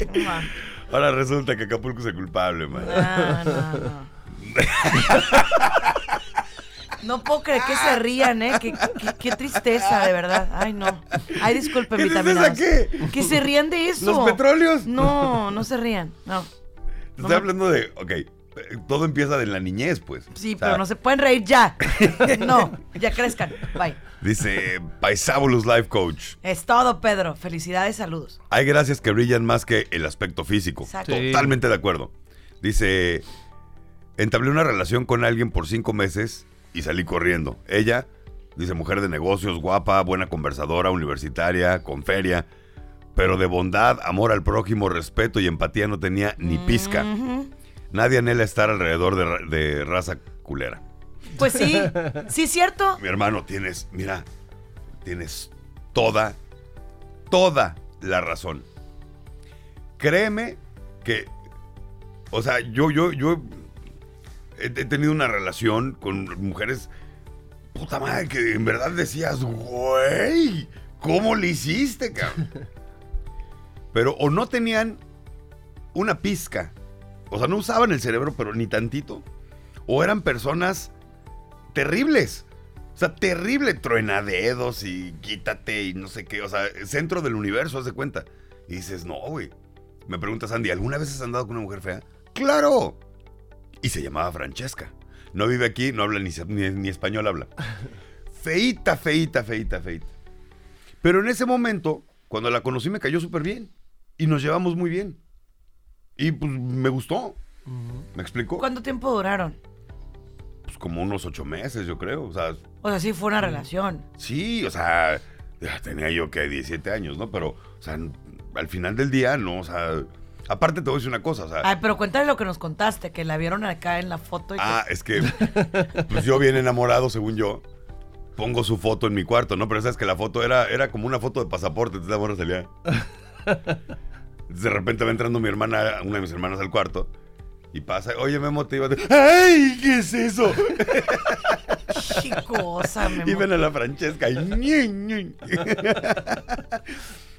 Speaker 2: Ahora resulta que Acapulco es el culpable, man.
Speaker 3: No, no, no. No puedo creer que se rían, ¿eh? Qué, qué- qué tristeza, de verdad. Ay, no. Ay, disculpen,
Speaker 2: ¿Qué
Speaker 3: vitaminas.
Speaker 2: tristeza qué?
Speaker 3: Que se rían de eso.
Speaker 2: ¿Los petróleos?
Speaker 3: No, no se rían. No.
Speaker 2: Te estoy hablando de, ok, todo empieza de la niñez, pues.
Speaker 3: Sí,
Speaker 2: O sea,
Speaker 3: pero no se pueden reír ya. No, ya crezcan. Bye.
Speaker 2: Dice Paisábolus Life Coach.
Speaker 3: Es todo, Pedro. Felicidades, saludos.
Speaker 2: Hay gracias que brillan más que el aspecto físico.
Speaker 3: Exacto.
Speaker 4: Sí.
Speaker 2: Totalmente de acuerdo. Dice, entablé una relación con alguien por cinco meses y salí corriendo. Ella, dice, mujer de negocios, guapa, buena conversadora, universitaria, con feria, pero de bondad, amor al prójimo, respeto y empatía no tenía ni pizca. Nadie anhela estar alrededor de, ra- de raza culera.
Speaker 3: Pues sí, sí, cierto.
Speaker 2: Mi hermano, tienes, mira, tienes toda, toda la razón. Créeme que, o sea, yo, yo, yo he, tenido una relación con mujeres, puta madre, que en verdad decías, güey, ¿cómo le hiciste, cabrón? Pero o no tenían una pizca, o sea, no usaban el cerebro, pero ni tantito, o eran personas terribles. sea, terrible, truena dedos y quítate y no sé qué. O sea, centro del universo, haz de cuenta. Y dices, no, güey. Me pregunta Sandy, ¿alguna vez has andado con una mujer fea? ¡Claro! Y se llamaba Francesca. No vive aquí, no habla ni, ni, ni español, habla. Feita, feita, feita, feita. Pero en ese momento, cuando la conocí, me cayó súper bien. Y nos llevamos muy bien. Y pues me gustó. ¿Me explico?
Speaker 3: ¿Cuánto tiempo duraron?
Speaker 2: Pues como unos ocho meses, yo creo. O sea,
Speaker 3: O sea, sí fue una relación.
Speaker 2: sí, o sea, ya tenía yo que 17 años, ¿no? Pero, o sea, al final del día, no, o sea, aparte te voy a decir una cosa, o sea,
Speaker 3: Ay, pero cuéntale lo que nos contaste, que la vieron acá en la foto y que-
Speaker 2: ah, es que, pues yo bien enamorado, según yo, pongo su foto en mi cuarto, ¿no? Pero sabes que la foto era, era como una foto de pasaporte, entonces la morra salía. De repente va entrando mi hermana, una de mis hermanas al cuarto. Y pasa, oye, Memo, te iba a decir, ¡ay! ¿Qué es eso?
Speaker 3: Qué cosa, mi
Speaker 2: Y ven a la Francesca y.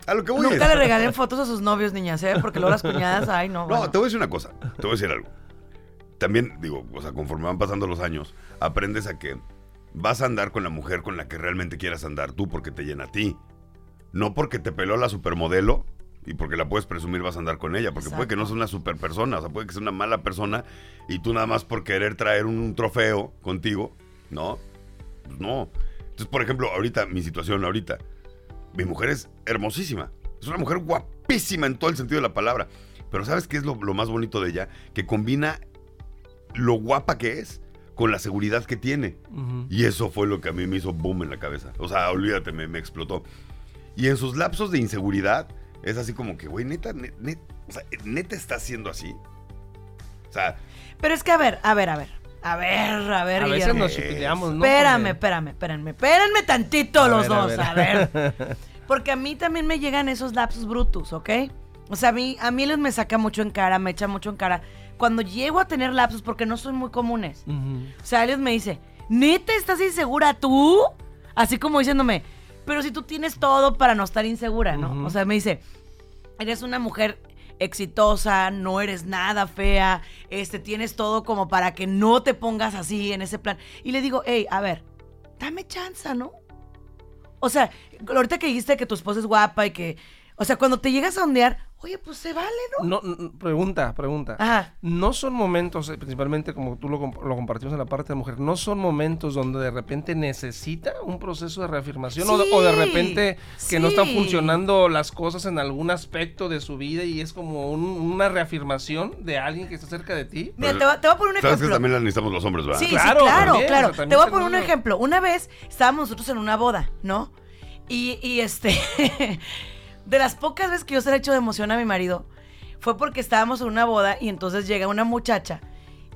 Speaker 2: A lo que voy
Speaker 3: Nunca
Speaker 2: es-
Speaker 3: le regalen fotos a sus novios, niñas, ¿eh? Porque luego las cuñadas, ay, no.
Speaker 2: No,
Speaker 3: bueno.
Speaker 2: te voy a decir una cosa. Te voy a decir algo. También, digo, o sea, conforme van pasando los años, aprendes a que vas a andar con la mujer con la que realmente quieras andar tú porque te llena a ti. No porque te peló la supermodelo y porque la puedes presumir vas a andar con ella. Porque puede que no sea una super persona, o sea, puede que sea una mala persona y tú nada más por querer traer un trofeo contigo, ¿no? Pues no. Entonces, por ejemplo, ahorita, mi situación ahorita, mi mujer es hermosísima. Es una mujer guapísima en todo el sentido de la palabra. Pero ¿sabes qué es lo, lo más bonito de ella? Que combina lo guapa que es con la seguridad que tiene. Y eso fue lo que a mí me hizo boom en la cabeza. O sea, olvídate, me, me explotó. Y en sus lapsos de inseguridad, es así como que, güey, neta, ne- ne- o sea, neta está siendo así. O sea,
Speaker 3: Pero es que, a ver, a ver, a ver. A ver, a ver,
Speaker 4: A veces nos chipileamos, ¿no?
Speaker 3: Espérame, espérame, espérame. Espérenme tantito
Speaker 4: A
Speaker 3: los
Speaker 4: ver, a
Speaker 3: dos,
Speaker 4: ver.
Speaker 3: a ver. Porque a mí también me llegan esos lapsos brutos, ¿ok? O sea, a mí, a mí les me saca mucho en cara, me echa mucho en cara. Cuando llego a tener lapsos, porque no son muy comunes. O sea, Elios me dice, ¿neta estás insegura tú? Así como diciéndome, pero si tú tienes todo para no estar insegura, ¿no? O sea, me dice, eres una mujer exitosa, no eres nada fea, este, tienes todo como para que no te pongas así en ese plan. Y le digo, hey, a ver, dame chance, ¿no? O sea, ahorita que dijiste que tu esposa es guapa y que, o sea, cuando te llegas a ondear, oye, pues se vale, ¿no?
Speaker 4: No, n- pregunta, pregunta.
Speaker 3: Ajá.
Speaker 4: No son momentos, eh, principalmente como tú lo, lo compartimos en la parte de mujer, no son momentos donde de repente necesita un proceso de reafirmación o, de, o de
Speaker 3: Sí,
Speaker 4: repente que no están funcionando las cosas en algún aspecto de su vida y es como un- una reafirmación de alguien que está cerca de ti.
Speaker 3: Mira, te voy, te voy a poner un
Speaker 2: sabes que
Speaker 3: ejemplo.
Speaker 2: también la necesitamos los hombres, ¿verdad?
Speaker 3: Sí,
Speaker 4: Claro,
Speaker 3: sí, claro,
Speaker 4: también,
Speaker 3: claro.
Speaker 4: o sea, también
Speaker 3: Te voy a poner un ejemplo. Una vez estábamos nosotros en una boda, ¿no? Y, y este, de las pocas veces que yo se le he hecho de emoción a mi marido, fue porque estábamos en una boda y entonces llega una muchacha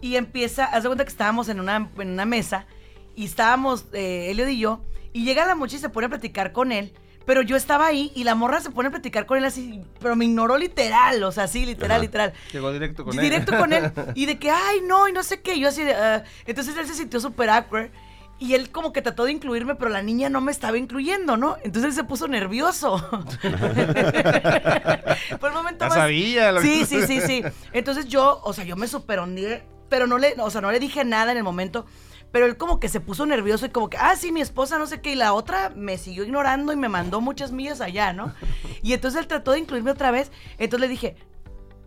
Speaker 3: y empieza, haz de cuenta que estábamos en una, en una mesa y estábamos, eh, Elliot y yo, y llega la muchacha y se pone a platicar con él. Pero yo estaba ahí y la morra se pone a platicar con él así, pero me ignoró literal, o sea, sí, literal,
Speaker 2: Ajá.
Speaker 3: literal.
Speaker 4: Llegó directo con él.
Speaker 3: Directo con él. Y de que, ay, no, y no sé qué. Yo así de, ah. entonces él se sintió súper awkward. Y él como que trató de incluirme, pero la niña no me estaba incluyendo, ¿no? Entonces él se puso nervioso. Fue el momento
Speaker 4: Ya
Speaker 3: más...
Speaker 4: sabía lo
Speaker 3: Sí,
Speaker 4: que-
Speaker 3: sí, sí, sí. Entonces yo, o sea, yo me super pero no le, o sea, no le dije nada en el momento. Pero él como que se puso nervioso y como que, ah, sí, mi esposa, no sé qué. Y la otra me siguió ignorando y me mandó muchas millas allá, ¿no? Y entonces él trató de incluirme otra vez. Entonces le dije,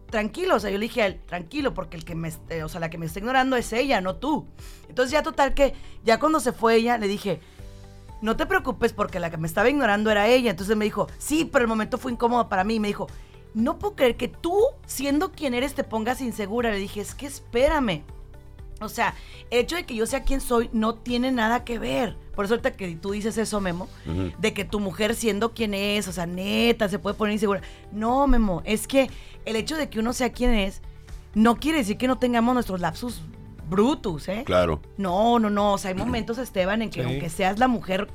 Speaker 3: tranquilo, o sea, yo le dije a él, tranquilo, porque el que me, eh, o sea, la que me está ignorando es ella, no tú. Entonces ya total que, ya cuando se fue ella, le dije, no te preocupes porque la que me estaba ignorando era ella. Entonces me dijo, sí, pero el momento fue incómodo para mí. Y me dijo, no puedo creer que tú, siendo quien eres, te pongas insegura. Le dije, es que espérame. O sea, el hecho de que yo sea quien soy no tiene nada que ver. Por eso ahorita que tú dices eso, Memo, de que tu mujer siendo quien es, o sea, neta, se puede poner insegura. No, Memo, es que el hecho de que uno sea quien es no quiere decir que no tengamos nuestros lapsus brutus, ¿eh?
Speaker 2: Claro.
Speaker 3: No, no, no. O sea, hay momentos, Esteban, en que
Speaker 4: Sí.
Speaker 3: aunque seas la mujer.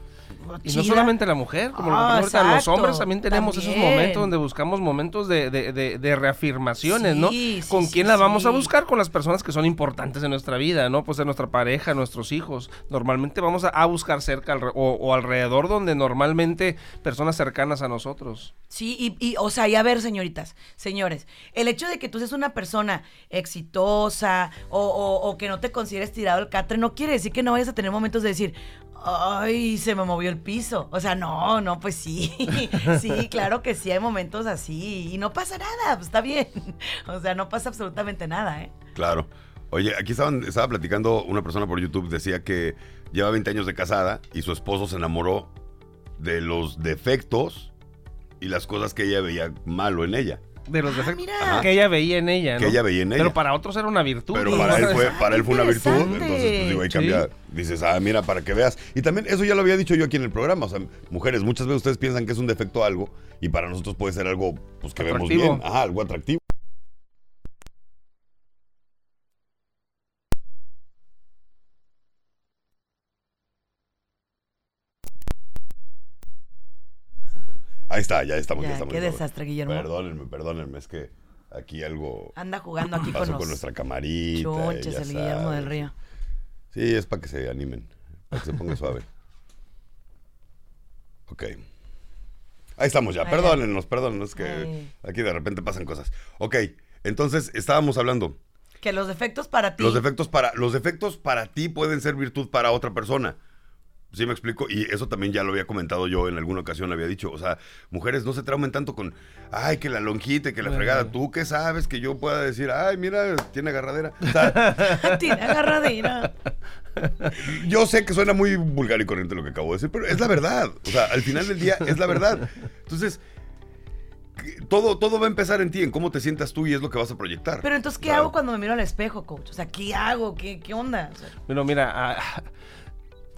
Speaker 4: Y no solamente la mujer, como lo
Speaker 3: Ah,
Speaker 4: que ahorita, los hombres también tenemos esos momentos donde buscamos momentos de, de- de- de reafirmaciones, ¿no?
Speaker 3: Sí, sí,
Speaker 4: ¿Con
Speaker 3: sí,
Speaker 4: quién la vamos a
Speaker 3: sí.
Speaker 4: buscar? Con las personas que son importantes en nuestra vida, ¿no? Pues de nuestra pareja, nuestros hijos. Normalmente vamos a, a buscar cerca o alrededor donde normalmente personas cercanas a nosotros.
Speaker 3: Sí, y, y, o sea, y a ver, señoritas, señores, el hecho de que tú seas una persona exitosa o, o- o que no te consideres tirado el catre no quiere decir que no vayas a tener momentos de decir, Ay, se me movió el piso. O sea, no, no, pues sí. Sí, claro que sí, hay momentos así. Y no pasa nada, pues está bien. O sea, no pasa absolutamente nada, ¿eh?
Speaker 2: Claro. Oye, aquí estaban, estaba platicando una persona por YouTube, decía que lleva 20 años de casada y su esposo se enamoró de los defectos y las cosas que ella veía malo en ella.
Speaker 4: De los
Speaker 3: Ah,
Speaker 4: defectos
Speaker 3: mira.
Speaker 4: que ella veía en ella,
Speaker 2: Que
Speaker 4: ¿no?
Speaker 2: ella veía en ella.
Speaker 4: Pero para otros era una virtud.
Speaker 2: Pero para él fue, para él fue una virtud, entonces pues digo, ahí
Speaker 4: Sí.
Speaker 2: cambia, dices, ah, mira, para que veas. Y también, eso ya lo había dicho yo aquí en el programa, o sea, mujeres, muchas veces ustedes piensan que es un defecto algo, y para nosotros puede ser algo, pues que vemos bien, ajá, algo atractivo. Ahí está, ya estamos, ya,
Speaker 3: Ya,
Speaker 2: estamos.
Speaker 3: qué
Speaker 2: estamos.
Speaker 3: desastre, Guillermo.
Speaker 2: Perdónenme, perdónenme, es que aquí algo
Speaker 3: Anda jugando aquí con
Speaker 2: pasó
Speaker 3: los
Speaker 2: con nuestra camarita. ya
Speaker 3: el Guillermo del. Río.
Speaker 2: Sí, es para que se animen, para que se ponga suave. Ok. Ahí estamos ya. Perdónennos, perdónennos que
Speaker 3: Ay.
Speaker 2: aquí de repente pasan cosas. Ok, entonces estábamos hablando.
Speaker 3: Que los defectos para ti.
Speaker 2: Los defectos para los defectos para ti pueden ser virtud para otra persona. ¿Sí me explico? Y eso también ya lo había comentado yo en alguna ocasión, había dicho. O sea, mujeres no se traumen tanto con, ay, que la lonjita, que la fregada. ¿Tú qué sabes que yo pueda decir, ay, mira, tiene agarradera? O sea,
Speaker 3: Tiene agarradera.
Speaker 2: Yo sé que suena muy vulgar y corriente lo que acabo de decir, pero es la verdad. O sea, al final del día es la verdad. Entonces, todo, todo va a empezar en ti, en cómo te sientas tú y es lo que vas a proyectar.
Speaker 3: Pero entonces, ¿qué
Speaker 2: Claro.
Speaker 3: hago cuando me miro al espejo, coach? O sea, ¿qué hago? ¿Qué, qué onda? O sea,
Speaker 4: Bueno, mira, ah,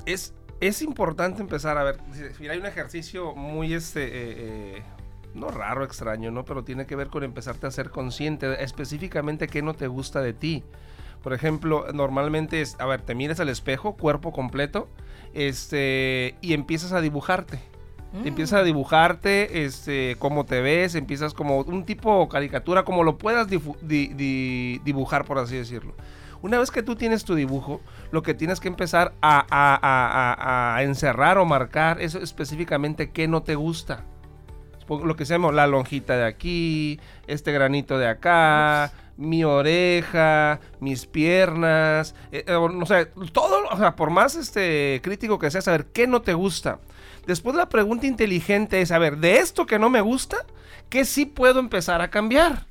Speaker 4: es, es importante empezar a ver. Mira, hay un ejercicio muy este. eh, eh, no raro, extraño, ¿no? Pero tiene que ver con empezarte a ser consciente específicamente qué no te gusta de ti. Por ejemplo, normalmente es, a ver, te miras al espejo, cuerpo completo, este, y empiezas a dibujarte.
Speaker 3: Mm.
Speaker 4: Empiezas a dibujarte, este, cómo te ves, empiezas como un tipo caricatura, como lo puedas di- dibujar, por así decirlo. Una vez que tú tienes tu dibujo, lo que tienes que empezar a, a- a- a- encerrar o marcar es específicamente qué no te gusta. Lo que se llama la lonjita de aquí, este granito de acá, mi oreja, mis piernas, eh, eh, o- no sé, todo, o sea, por más este crítico que sea, saber qué no te gusta. Después la pregunta inteligente es, a ver, de esto que no me gusta, ¿qué sí puedo empezar a cambiar?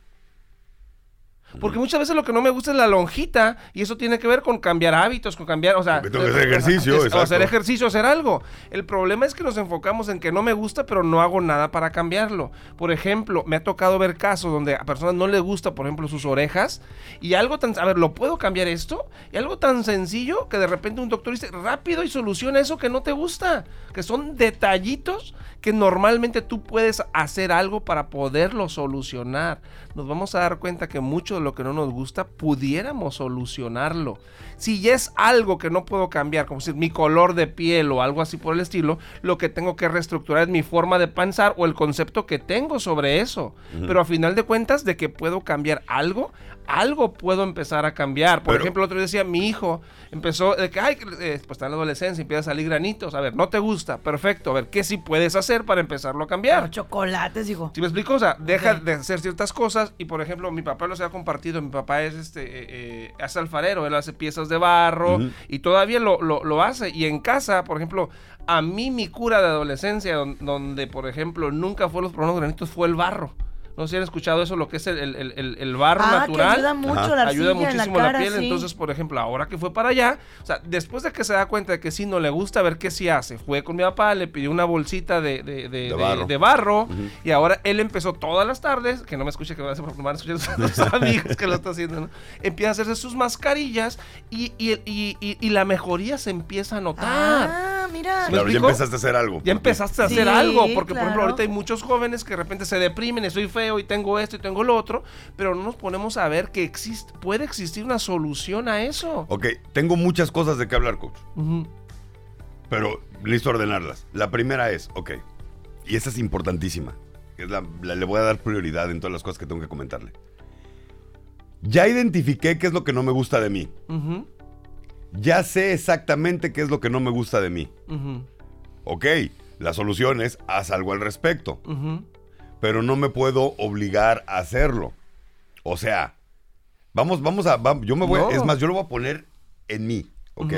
Speaker 4: Porque muchas veces lo que no me gusta es la lonjita y eso tiene que ver con cambiar hábitos, con cambiar, o sea,
Speaker 2: Porque tengo que hacer ejercicio,
Speaker 4: es- o
Speaker 2: exacto.
Speaker 4: hacer ejercicio, hacer algo. El problema es que nos enfocamos en que no me gusta, pero no hago nada para cambiarlo. Por ejemplo, me ha tocado ver casos donde a personas no les gusta, por ejemplo, sus orejas y algo tan, a ver, ¿lo puedo cambiar esto? Y algo tan sencillo que de repente un doctor dice rápido y soluciona eso que no te gusta, que son detallitos que normalmente tú puedes hacer algo para poderlo solucionar. Nos vamos a dar cuenta que mucho de lo que no nos gusta pudiéramos solucionarlo. Si ya es algo que no puedo cambiar, como decir mi color de piel o algo así por el estilo, lo que tengo que reestructurar es mi forma de pensar o el concepto que tengo sobre eso. Pero a final de cuentas, de que puedo cambiar algo, algo puedo empezar a cambiar. Por
Speaker 2: Pero-
Speaker 4: ejemplo, el otro día decía, mi hijo empezó, de que, ay, eh, pues está en la adolescencia, empieza a salir granitos. A ver, no te gusta, perfecto. A ver, ¿qué sí puedes hacer para empezarlo a cambiar?
Speaker 3: chocolates, digo.
Speaker 4: ¿Sí me explico? O sea, deja de hacer ciertas cosas y, por ejemplo, mi papá los ha compartido. Mi papá es este, eh, eh, hace alfarero, él hace piezas de barro y todavía lo, lo- lo hace. Y en casa, por ejemplo, a mí mi cura de adolescencia, don- donde, por ejemplo, nunca fue los problemas granitos, fue el barro. No sé si han escuchado eso, lo que es el, el- el- barro
Speaker 3: ah,
Speaker 4: natural
Speaker 3: que ayuda mucho
Speaker 2: Ajá.
Speaker 3: la
Speaker 4: ayuda muchísimo
Speaker 3: en la,
Speaker 4: piel.
Speaker 3: sí.
Speaker 4: Entonces, por ejemplo, ahora que fue para allá, o sea, después de que se da cuenta de que sí no le gusta, a ver qué sí hace. Fue con mi papá, le pidió una bolsita de, de, de- de-
Speaker 2: barro.
Speaker 4: de barro, y ahora él empezó todas las tardes, que no me escuche que va a hacer porque me van a escuchar sus amigos que lo está haciendo, ¿no? Empieza a hacerse sus mascarillas y, y- y- y- y la mejoría se empieza a notar.
Speaker 3: Ah, mira.
Speaker 4: ¿Me
Speaker 2: Claro, ya empezaste a hacer algo.
Speaker 4: Ya empezaste a hacer
Speaker 3: Sí,
Speaker 4: algo, porque por ejemplo ahorita hay muchos jóvenes que de repente se deprimen, y soy feo y tengo esto y tengo lo otro, pero no nos ponemos a ver que existe, puede existir una solución a eso.
Speaker 2: Ok, tengo muchas cosas de qué hablar, coach. Pero listo ordenarlas. La primera es, ok, y esta es importantísima. Es la, la- le voy a dar prioridad en todas las cosas que tengo que comentarle. Ya identifiqué qué es lo que no me gusta de mí. Ya sé exactamente qué es lo que no me gusta de mí.
Speaker 4: ujú,
Speaker 2: Ok, la solución es haz algo al respecto.
Speaker 4: ujú.
Speaker 2: Pero no me puedo obligar a hacerlo. O sea, vamos, vamos a. yo me voy.
Speaker 4: No.
Speaker 2: Es más, yo lo voy a poner en mí. ¿Ok?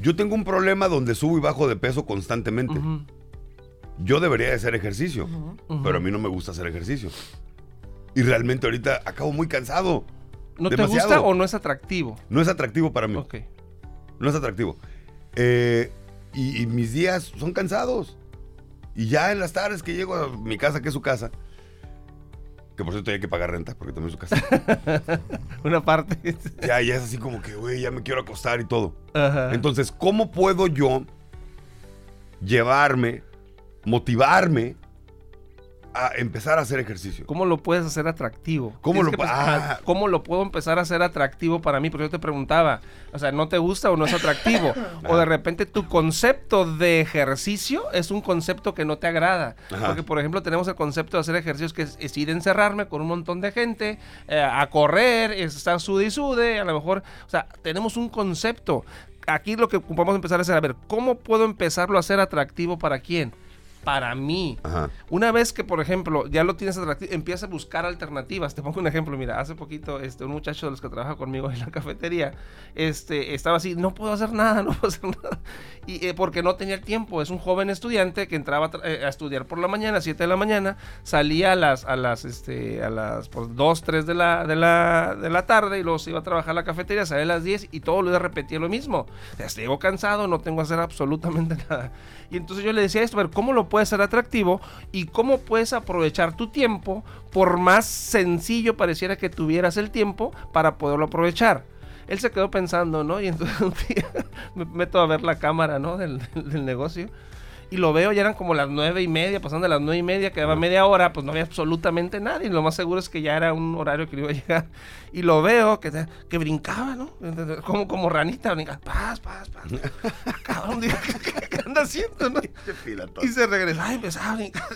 Speaker 2: Yo tengo un problema donde subo y bajo de peso constantemente. Yo debería de hacer ejercicio, pero a mí no me gusta hacer ejercicio. Y realmente ahorita acabo muy cansado.
Speaker 4: ¿No te
Speaker 2: demasiado.
Speaker 4: gusta o no es atractivo?
Speaker 2: No es atractivo para mí.
Speaker 4: Ok.
Speaker 2: No es atractivo. Eh, y, y mis días son cansados. Y ya en las tardes que llego a mi casa, que es su casa, que por cierto hay que pagar renta, porque también es su casa,
Speaker 4: Una parte.
Speaker 2: ya, ya es así como que, güey, ya me quiero acostar y todo.
Speaker 4: Ajá.
Speaker 2: Entonces, ¿cómo puedo yo llevarme, motivarme a empezar a hacer ejercicio?
Speaker 4: ¿Cómo lo puedes hacer atractivo?
Speaker 2: ¿Cómo
Speaker 4: Tienes
Speaker 2: lo
Speaker 4: que
Speaker 2: pa-
Speaker 4: pensar,
Speaker 2: ah.
Speaker 4: ¿Cómo lo puedo empezar a hacer atractivo para mí? Porque yo te preguntaba, o sea, ¿no te gusta o no es atractivo? o de repente tu concepto de ejercicio es un concepto que no te agrada.
Speaker 2: Ajá.
Speaker 4: Porque, por ejemplo, tenemos el concepto de hacer ejercicios que es, es ir a encerrarme con un montón de gente, eh, a correr, es estar sude y sude, a lo mejor, o sea, tenemos un concepto. Aquí lo que vamos a empezar a hacer, a ver, ¿cómo puedo empezarlo a hacer atractivo para quién? Para mí.
Speaker 2: Ajá.
Speaker 4: Una vez que, por ejemplo, ya lo tienes atractivo, empieza a buscar alternativas. Te pongo un ejemplo, mira, hace poquito este, un muchacho de los que trabaja conmigo en la cafetería, este, estaba así, no puedo hacer nada, no puedo hacer nada. Y eh, porque no tenía tiempo, es un joven estudiante que entraba a, eh, a estudiar por la mañana, 7 de la mañana, salía a las, a las, este, a las pues, 2, 3 de la, de, la, de la tarde y luego se iba a trabajar a la cafetería, salía a las 10 y todo lo día repetía lo mismo. O sea, llego cansado, no tengo que hacer absolutamente nada. Y entonces yo le decía esto, a ver, ¿cómo lo puedes hacer atractivo y cómo puedes aprovechar tu tiempo por más sencillo pareciera que tuvieras el tiempo para poderlo aprovechar? Él se quedó pensando, ¿no? Y entonces un día me meto a ver la cámara, ¿no? Del, del- del negocio. Y lo veo, ya eran como las nueve y media, pasando de las nueve y media, quedaba media hora, pues no había absolutamente nadie. Lo más seguro es que ya era un horario que iba a llegar. Y lo veo que, que brincaba, ¿no? Como, como ranita, brincaba. Paz, paz, paz. Cabrón, digo, ¿qué, anda haciendo, no? Y se regresaba y empezaba a brincar.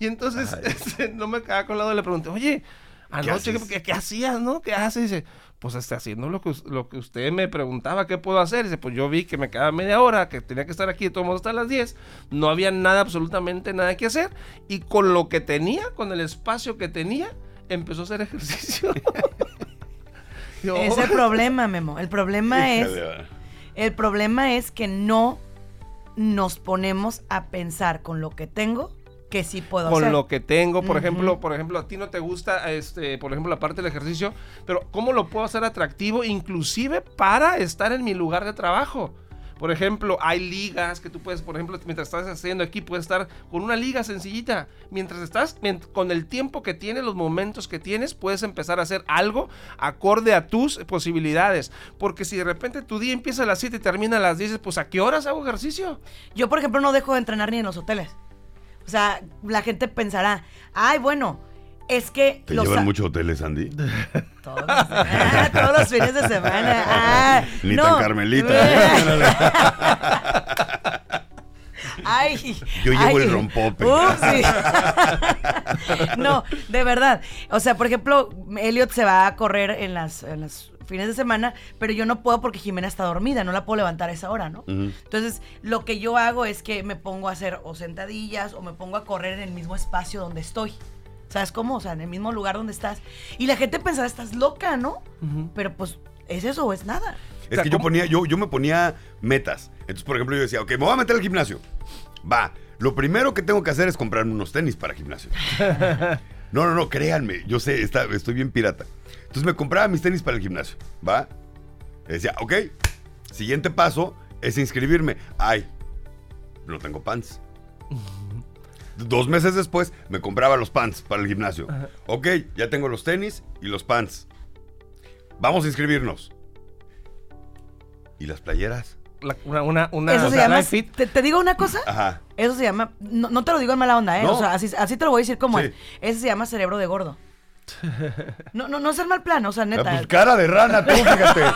Speaker 4: Y entonces este, no me quedaba con lado y le pregunté, oye, anoche, ¿qué, qué, qué hacías, no? ¿Qué haces? Dice, pues está haciendo lo que, lo que usted me preguntaba, ¿qué puedo hacer? Dice, pues yo vi que me quedaba media hora, que tenía que estar aquí de todos modos hasta las 10. No había nada, absolutamente nada que hacer. Y con lo que tenía, con el espacio que tenía, empezó a hacer ejercicio. Yo,
Speaker 3: Es el problema, Memo. El problema es, el problema es que no nos ponemos a pensar con lo que tengo que sí puedo
Speaker 4: con
Speaker 3: hacer.
Speaker 4: lo que tengo, por
Speaker 3: Ujú.
Speaker 4: ejemplo, por ejemplo, a ti no te gusta este, por ejemplo, la parte del ejercicio, pero cómo lo puedo hacer atractivo inclusive para estar en mi lugar de trabajo. Por ejemplo, hay ligas que tú puedes, por ejemplo, mientras estás haciendo aquí, puedes estar con una liga sencillita. Mientras estás, con el tiempo que tienes, los momentos que tienes, puedes empezar a hacer algo acorde a tus posibilidades. Porque si de repente tu día empieza a las 7 y termina a las 10, pues ¿a qué horas hago ejercicio?
Speaker 3: Yo, por ejemplo, no dejo de entrenar ni en los hoteles. O sea, la gente pensará, ay, bueno, es que
Speaker 2: ¿Te
Speaker 3: los
Speaker 2: llevan
Speaker 3: sa-
Speaker 2: mucho hoteles, Andy?
Speaker 3: Todos los, ah, todos los fines de semana. Ah,
Speaker 2: Ni
Speaker 3: no.
Speaker 2: tan Carmelita.
Speaker 3: Ay,
Speaker 2: Yo llevo
Speaker 3: ay.
Speaker 2: el rompope.
Speaker 3: Ups, sí. no, de verdad. O sea, por ejemplo, Elliot se va a correr en las, en las fines de semana, pero yo no puedo porque Jimena está dormida, no la puedo levantar a esa hora, ¿no? Entonces, lo que yo hago es que me pongo a hacer o sentadillas o me pongo a correr en el mismo espacio donde estoy. ¿Sabes cómo? O sea, en el mismo lugar donde estás. Y la gente pensará, estás loca, ¿no? Pero pues, ¿es eso o es nada?
Speaker 2: Es
Speaker 4: sea,
Speaker 2: que yo ponía, yo, yo me ponía metas. Entonces, por ejemplo, yo decía, ok, me voy a meter al gimnasio. Va, lo primero que tengo que hacer es comprarme unos tenis para gimnasio. No, no, no, créanme, yo sé, está- estoy bien pirata. Entonces me compraba mis tenis para el gimnasio, ¿va? Y decía, ok, siguiente paso es inscribirme. Ay, no tengo pants. Dos meses después me compraba los pants para el gimnasio. Ok, ya tengo los tenis y los pants. Vamos a inscribirnos. ¿Y las playeras?
Speaker 4: La- una, una, una
Speaker 3: Eso se llama.
Speaker 4: Fit.
Speaker 3: Te, te digo una cosa.
Speaker 2: Ajá.
Speaker 3: Eso se llama. No, no te lo digo en mala onda, ¿eh?
Speaker 2: No.
Speaker 3: O sea, así, así te lo voy a decir como
Speaker 2: Sí.
Speaker 3: es. Ese se llama cerebro de gordo. No, no, no es el mal plan, o sea,
Speaker 2: Ah,
Speaker 3: neta.
Speaker 2: pues cara de rana, tú, fíjate.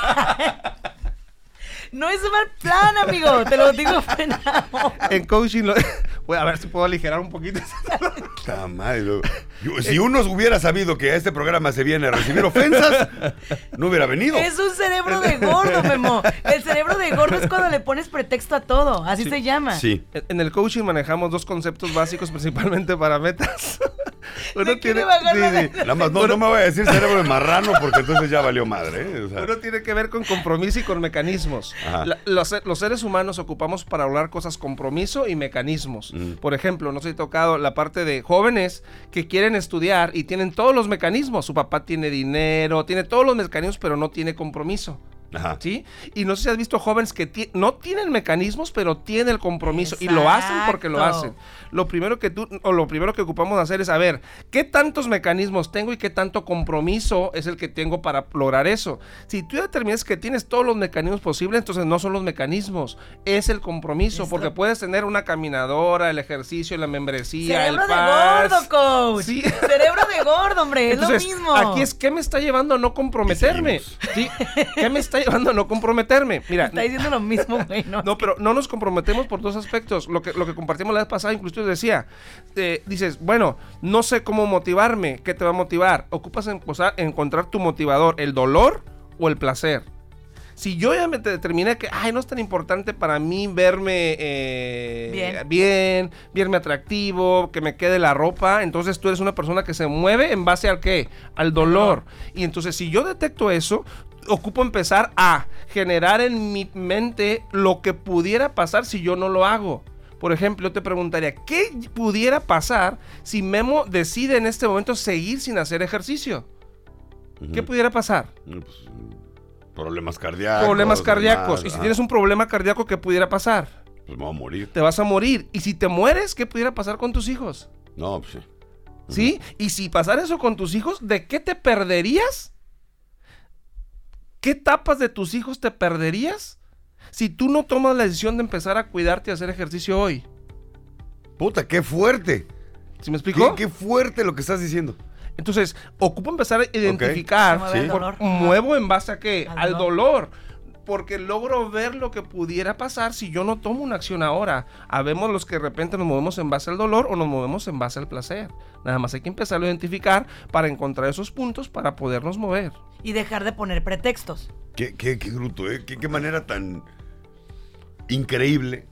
Speaker 3: No es mal plan, amigo. Te lo digo pena.
Speaker 4: En coaching, lo- voy a ver si puedo aligerar un poquito.
Speaker 2: Yo- si uno hubiera sabido que a este programa se viene a recibir ofensas, no hubiera venido.
Speaker 3: Es un cerebro de gordo, Memo. El cerebro de gordo es cuando le pones pretexto a todo. Así se llama.
Speaker 2: Sí.
Speaker 4: En el coaching manejamos dos conceptos básicos principalmente para metas. Uno tiene,
Speaker 3: bajar la
Speaker 4: sí, sí.
Speaker 2: Nada más, no, no me voy a decir cerebro de marrano porque entonces ya valió madre. ¿eh? O sea,
Speaker 4: Uno tiene que ver con compromiso y con mecanismos. La- los, los seres humanos ocupamos para hablar cosas compromiso y mecanismos.
Speaker 2: Mm.
Speaker 4: Por ejemplo, no sé si he tocado la parte de jóvenes que quieren estudiar y tienen todos los mecanismos. Su papá tiene dinero, tiene todos los mecanismos, pero no tiene compromiso.
Speaker 2: Ajá.
Speaker 4: ¿Sí? Y no sé si has visto jóvenes que ti- no tienen mecanismos, pero tienen el compromiso y lo hacen porque lo hacen. Lo primero que tú, o lo primero que ocupamos hacer es saber qué tantos mecanismos tengo y qué tanto compromiso es el que tengo para lograr eso. Si tú determinas que tienes todos los mecanismos posibles, entonces no son los mecanismos, es el compromiso, porque puedes tener una caminadora, el ejercicio, la membresía,
Speaker 3: Cerebro
Speaker 4: el
Speaker 3: de
Speaker 4: pass.
Speaker 3: gordo, coach.
Speaker 4: Sí.
Speaker 3: Cerebro de gordo, hombre.
Speaker 4: Entonces,
Speaker 3: es lo mismo.
Speaker 4: aquí es qué me está llevando a no comprometerme. ¿Sí? ¿Qué me está llevando a no comprometerme? Mira,
Speaker 3: Está diciendo lo mismo, güey. No,
Speaker 4: no, pero no nos comprometemos por dos aspectos. Lo que, lo que compartimos la vez pasada, incluso decía, eh, dices, bueno, no sé cómo motivarme. ¿Qué te va a motivar? Ocupas en, encontrar tu motivador, el dolor o el placer. Si yo ya me te- determiné que, ay, no es tan importante para mí verme eh,
Speaker 3: Bien.
Speaker 4: bien, verme atractivo, que me quede la ropa, entonces tú eres una persona que se mueve en base al qué? Al dolor. Y entonces si yo detecto eso, ocupo empezar a generar en mi mente lo que pudiera pasar si yo no lo hago. Por ejemplo, yo te preguntaría, ¿qué pudiera pasar si Memo decide en este momento seguir sin hacer ejercicio? ¿Qué pudiera pasar?
Speaker 2: Pues, problemas cardíacos.
Speaker 4: Problemas cardíacos.
Speaker 2: demás,
Speaker 4: y si tienes un problema cardíaco, ¿qué pudiera pasar?
Speaker 2: Pues me voy a morir.
Speaker 4: Te vas a morir. Y si te mueres, ¿qué pudiera pasar con tus hijos?
Speaker 2: No, pues sí.
Speaker 4: ¿Sí? Y si pasara eso con tus hijos, ¿de qué te perderías? ¿Qué etapas de tus hijos te perderías si tú no tomas la decisión de empezar a cuidarte y hacer ejercicio hoy?
Speaker 2: Puta, qué fuerte.
Speaker 4: ¿Sí me explico?
Speaker 2: Qué, qué fuerte lo que estás diciendo.
Speaker 4: Entonces, ocupo empezar a identificar. Muevo en base a qué?
Speaker 3: Al
Speaker 4: Al,
Speaker 3: dolor.
Speaker 4: dolor. Porque logro ver lo que pudiera pasar si yo no tomo una acción ahora. Habemos los que de repente nos movemos en base al dolor o nos movemos en base al placer. Nada más hay que empezar a identificar para encontrar esos puntos para podernos mover.
Speaker 3: Y dejar de poner pretextos.
Speaker 2: Qué, qué, qué bruto, ¿eh? Qué, qué manera tan increíble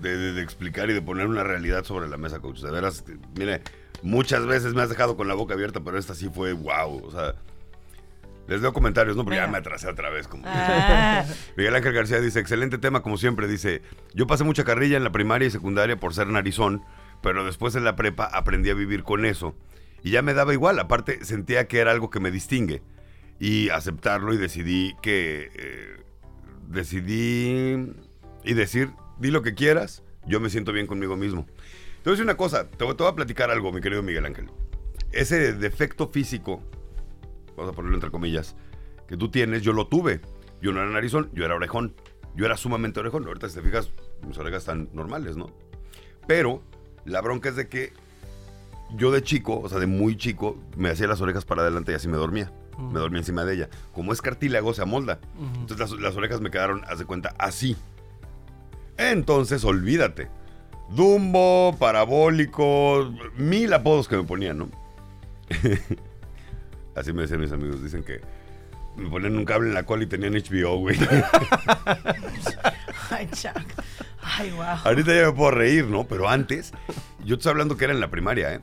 Speaker 2: de, de- de explicar y de poner una realidad sobre la mesa, coach. De veras, mire, muchas veces me has dejado con la boca abierta, pero esta sí fue wow. O sea, les leo comentarios, ¿no? Porque ya me atrasé otra vez. Como...
Speaker 3: Ah,
Speaker 2: Miguel Ángel García dice, excelente tema como siempre, dice, yo pasé mucha carrilla en la primaria y secundaria por ser narizón, pero después en la prepa aprendí a vivir con eso. Y ya me daba igual, aparte sentía que era algo que me distingue. Y aceptarlo y decidí que... eh, decidí... Y decir, di lo que quieras, yo me siento bien conmigo mismo. Te voy a decir una cosa, te voy, te voy a platicar algo, mi querido Miguel Ángel. Ese defecto físico, vamos a ponerlo entre comillas, que tú tienes, yo lo tuve. Yo no era narizón, yo era orejón. Yo era sumamente orejón. Ahorita, si te fijas, mis orejas están normales, ¿no? Pero la bronca es de que yo de chico, o sea, de muy chico, me hacía las orejas para adelante y así me dormía. Me dormía encima de ella. Como es cartílago, se amolda. Entonces las, las orejas me quedaron, haz de cuenta, así. Entonces, olvídate. Dumbo, parabólico, mil apodos que me ponían, ¿no? Así me decían mis amigos. Dicen que me ponían un cable en la cola y tenían HBO, güey.
Speaker 3: ay, Chuck. Ay, wow.
Speaker 2: Ahorita ya me puedo reír, ¿no? Pero antes, yo te estoy hablando que era en la primaria, ¿eh?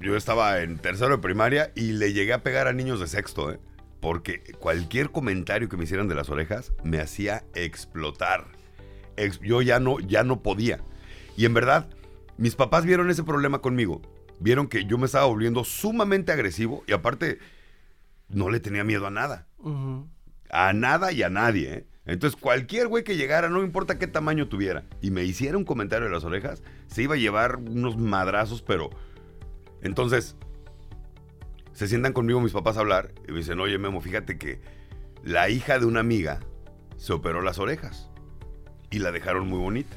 Speaker 2: Yo estaba en tercero de primaria y le llegué a pegar a niños de sexto, ¿eh? Porque cualquier comentario que me hicieran de las orejas me hacía explotar. Ex- yo ya no, ya no podía. Y en verdad, mis papás vieron ese problema conmigo. Vieron que yo me estaba volviendo sumamente agresivo y aparte no le tenía miedo a nada. A nada y a nadie, ¿eh? Entonces, cualquier güey que llegara, no importa qué tamaño tuviera, y me hiciera un comentario de las orejas, se iba a llevar unos madrazos, pero. Entonces, se sientan conmigo mis papás a hablar y me dicen: Oye, Memo, fíjate que la hija de una amiga se operó las orejas y la dejaron muy bonita.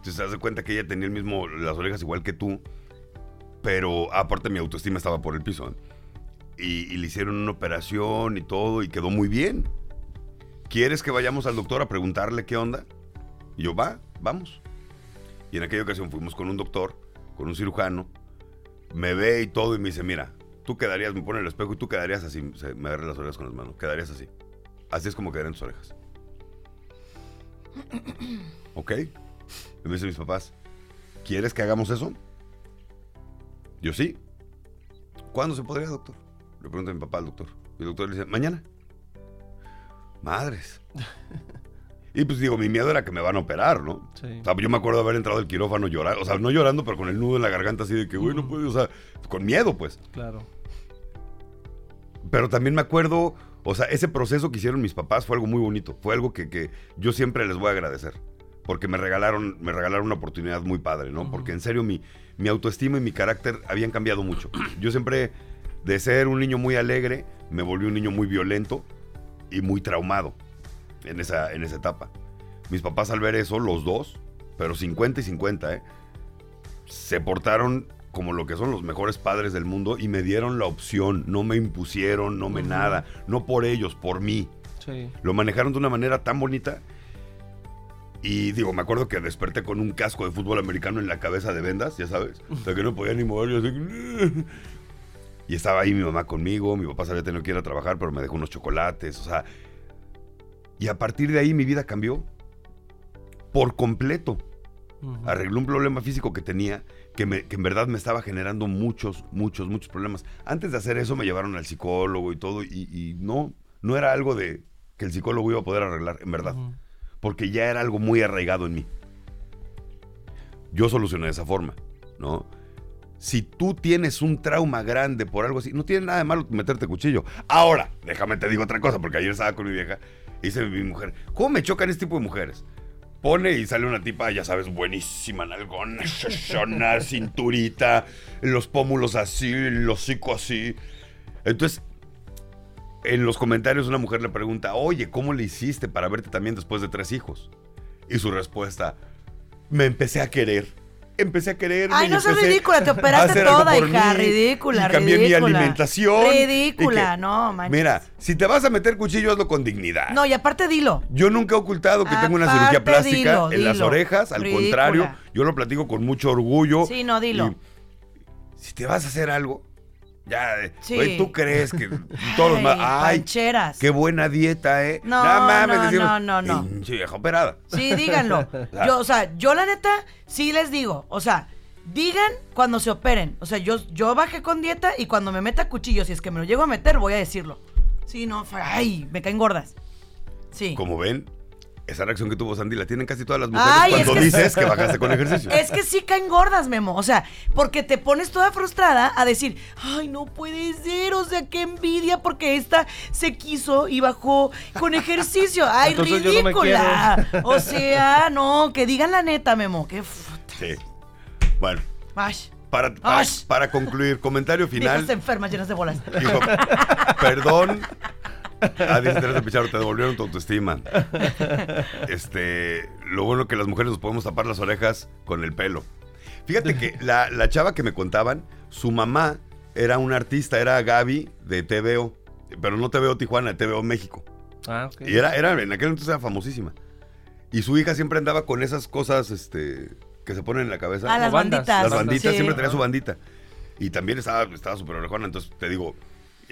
Speaker 2: Entonces, te das cuenta que ella tenía el mismo, las orejas igual que tú, pero aparte mi autoestima estaba por el piso. ¿eh? y, y le hicieron una operación y todo y quedó muy bien. ¿Quieres que vayamos al doctor a preguntarle qué onda? Y yo, va, vamos. Y en aquella ocasión fuimos con un doctor, con un cirujano, me ve y todo y me dice, mira, tú quedarías, me pone el espejo y tú quedarías así, me agarré las orejas con las manos, quedarías así. Así es como quedarían tus orejas. ¿Ok? Y me dicen mis papás, ¿quieres que hagamos eso? Yo sí. ¿cuándo se podría, doctor? Le pregunta a mi papá al doctor. Y el doctor le dice, mañana. Madres. Y pues digo, mi miedo era que me van a operar, ¿no?
Speaker 4: Sí.
Speaker 2: O sea, yo me acuerdo de haber entrado al quirófano llorando, o sea, no llorando, pero con el nudo en la garganta así de que, güey, no puedo, o sea, con miedo, pues.
Speaker 4: Claro.
Speaker 2: Pero también me acuerdo, o sea, ese proceso que hicieron mis papás fue algo muy bonito. Fue algo que, que yo siempre les voy a agradecer. Porque me regalaron, me regalaron una oportunidad muy padre, ¿no? Porque en serio mi, mi autoestima y mi carácter habían cambiado mucho. Yo siempre, de ser un niño muy alegre, me volví un niño muy violento y muy traumado en esa, en esa etapa. Mis papás al ver eso, los dos, pero 50 y 50, ¿eh? Se portaron como lo que son los mejores padres del mundo y me dieron la opción, no me impusieron, no me nada, no por ellos, por mí.
Speaker 4: Sí.
Speaker 2: Lo manejaron de una manera tan bonita. Y digo, me acuerdo que desperté con un casco de fútbol americano en la cabeza de vendas, ya sabes. O sea, que no podía ni mover. yo así, y estaba ahí mi mamá conmigo, mi papá sabía tener que ir a trabajar, pero me dejó unos chocolates, o sea. Y a partir de ahí mi vida cambió por completo. Arreglé un problema físico que tenía, que, me- que en verdad me estaba generando muchos, muchos, muchos problemas. Antes de hacer eso me llevaron al psicólogo y todo, y, y no, no era algo de que el psicólogo iba a poder arreglar, en verdad. Porque ya era algo muy arraigado en mí. Yo solucioné de esa forma, ¿no? Si tú tienes un trauma grande por algo así, no tiene nada de malo meterte cuchillo. Ahora, déjame te digo otra cosa, porque ayer estaba con mi vieja y dice mi mujer, ¿cómo me chocan este tipo de mujeres? Pone y sale una tipa, ya sabes, buenísima, nalgona, shoshona, cinturita, los pómulos así, el hocico así. Entonces, en los comentarios una mujer le pregunta, oye, ¿cómo le hiciste para verte también después de tres hijos? Y su respuesta, me empecé a querer. Empecé a quererme.
Speaker 3: Ay, no seas ridícula, te operaste toda, hija,
Speaker 2: mí,
Speaker 3: ridícula,
Speaker 2: y cambié mi alimentación.
Speaker 3: Ridícula,
Speaker 2: que-
Speaker 3: no, manches.
Speaker 2: Mira, si te vas a meter cuchillo, hazlo con dignidad.
Speaker 3: No, y aparte dilo.
Speaker 2: Yo nunca he ocultado que tengo una cirugía plástica
Speaker 3: dilo,
Speaker 2: en las orejas, al
Speaker 3: Ridícula.
Speaker 2: contrario, yo lo platico con mucho orgullo.
Speaker 3: Sí, no, dilo.
Speaker 2: Y si te vas a hacer algo, ya, eh,
Speaker 3: Sí.
Speaker 2: tú crees que todos los
Speaker 3: Ay,
Speaker 2: ma- ay,
Speaker 3: pancheras.
Speaker 2: qué buena dieta, eh.
Speaker 3: No, no,
Speaker 2: decimos,
Speaker 3: no, no, no.
Speaker 2: pinche vieja operada.
Speaker 3: Sí, díganlo. Yo, o sea, yo la neta, sí les digo. O sea, digan cuando se operen. O sea, yo, yo bajé con dieta y cuando me meta cuchillo, si es que me lo llego a meter, voy a decirlo. Sí, no, ay, me caen gordas. Sí.
Speaker 2: Como ven, esa reacción que tuvo Sandy la tienen casi todas las mujeres
Speaker 3: Ay, es
Speaker 2: cuando
Speaker 3: que-
Speaker 2: dices que bajaste con ejercicio.
Speaker 3: Es que sí caen gordas, Memo. O sea, porque te pones toda frustrada a decir, ay, no puede ser, o sea, qué envidia, porque esta se quiso y bajó con ejercicio. Ay,
Speaker 4: Entonces no
Speaker 3: ridícula. o sea, no, que digan la neta, Memo. Qué f-
Speaker 2: Sí. Bueno,
Speaker 3: Ay,
Speaker 2: para, para, concluir, comentario final.
Speaker 3: viejas enfermas llenas de bolas.
Speaker 2: Dijo, perdón. Ah, dice Teresa Pichardo, te devolvieron tu autoestima. Este, lo bueno que las mujeres nos podemos tapar las orejas con el pelo. Fíjate que la, la chava que me contaban, su mamá era una artista, era Gaby de TVO, pero no TVO Tijuana, TVO México.
Speaker 4: Ah, ok.
Speaker 2: Y era, era, en aquel entonces era famosísima. Y su hija siempre andaba con esas cosas, este, que se ponen en la cabeza.
Speaker 3: Ah, las banditas.
Speaker 2: Las banditas
Speaker 3: Sí.
Speaker 2: siempre tenía su bandita. Y también estaba estaba súper orejona. Entonces, te digo,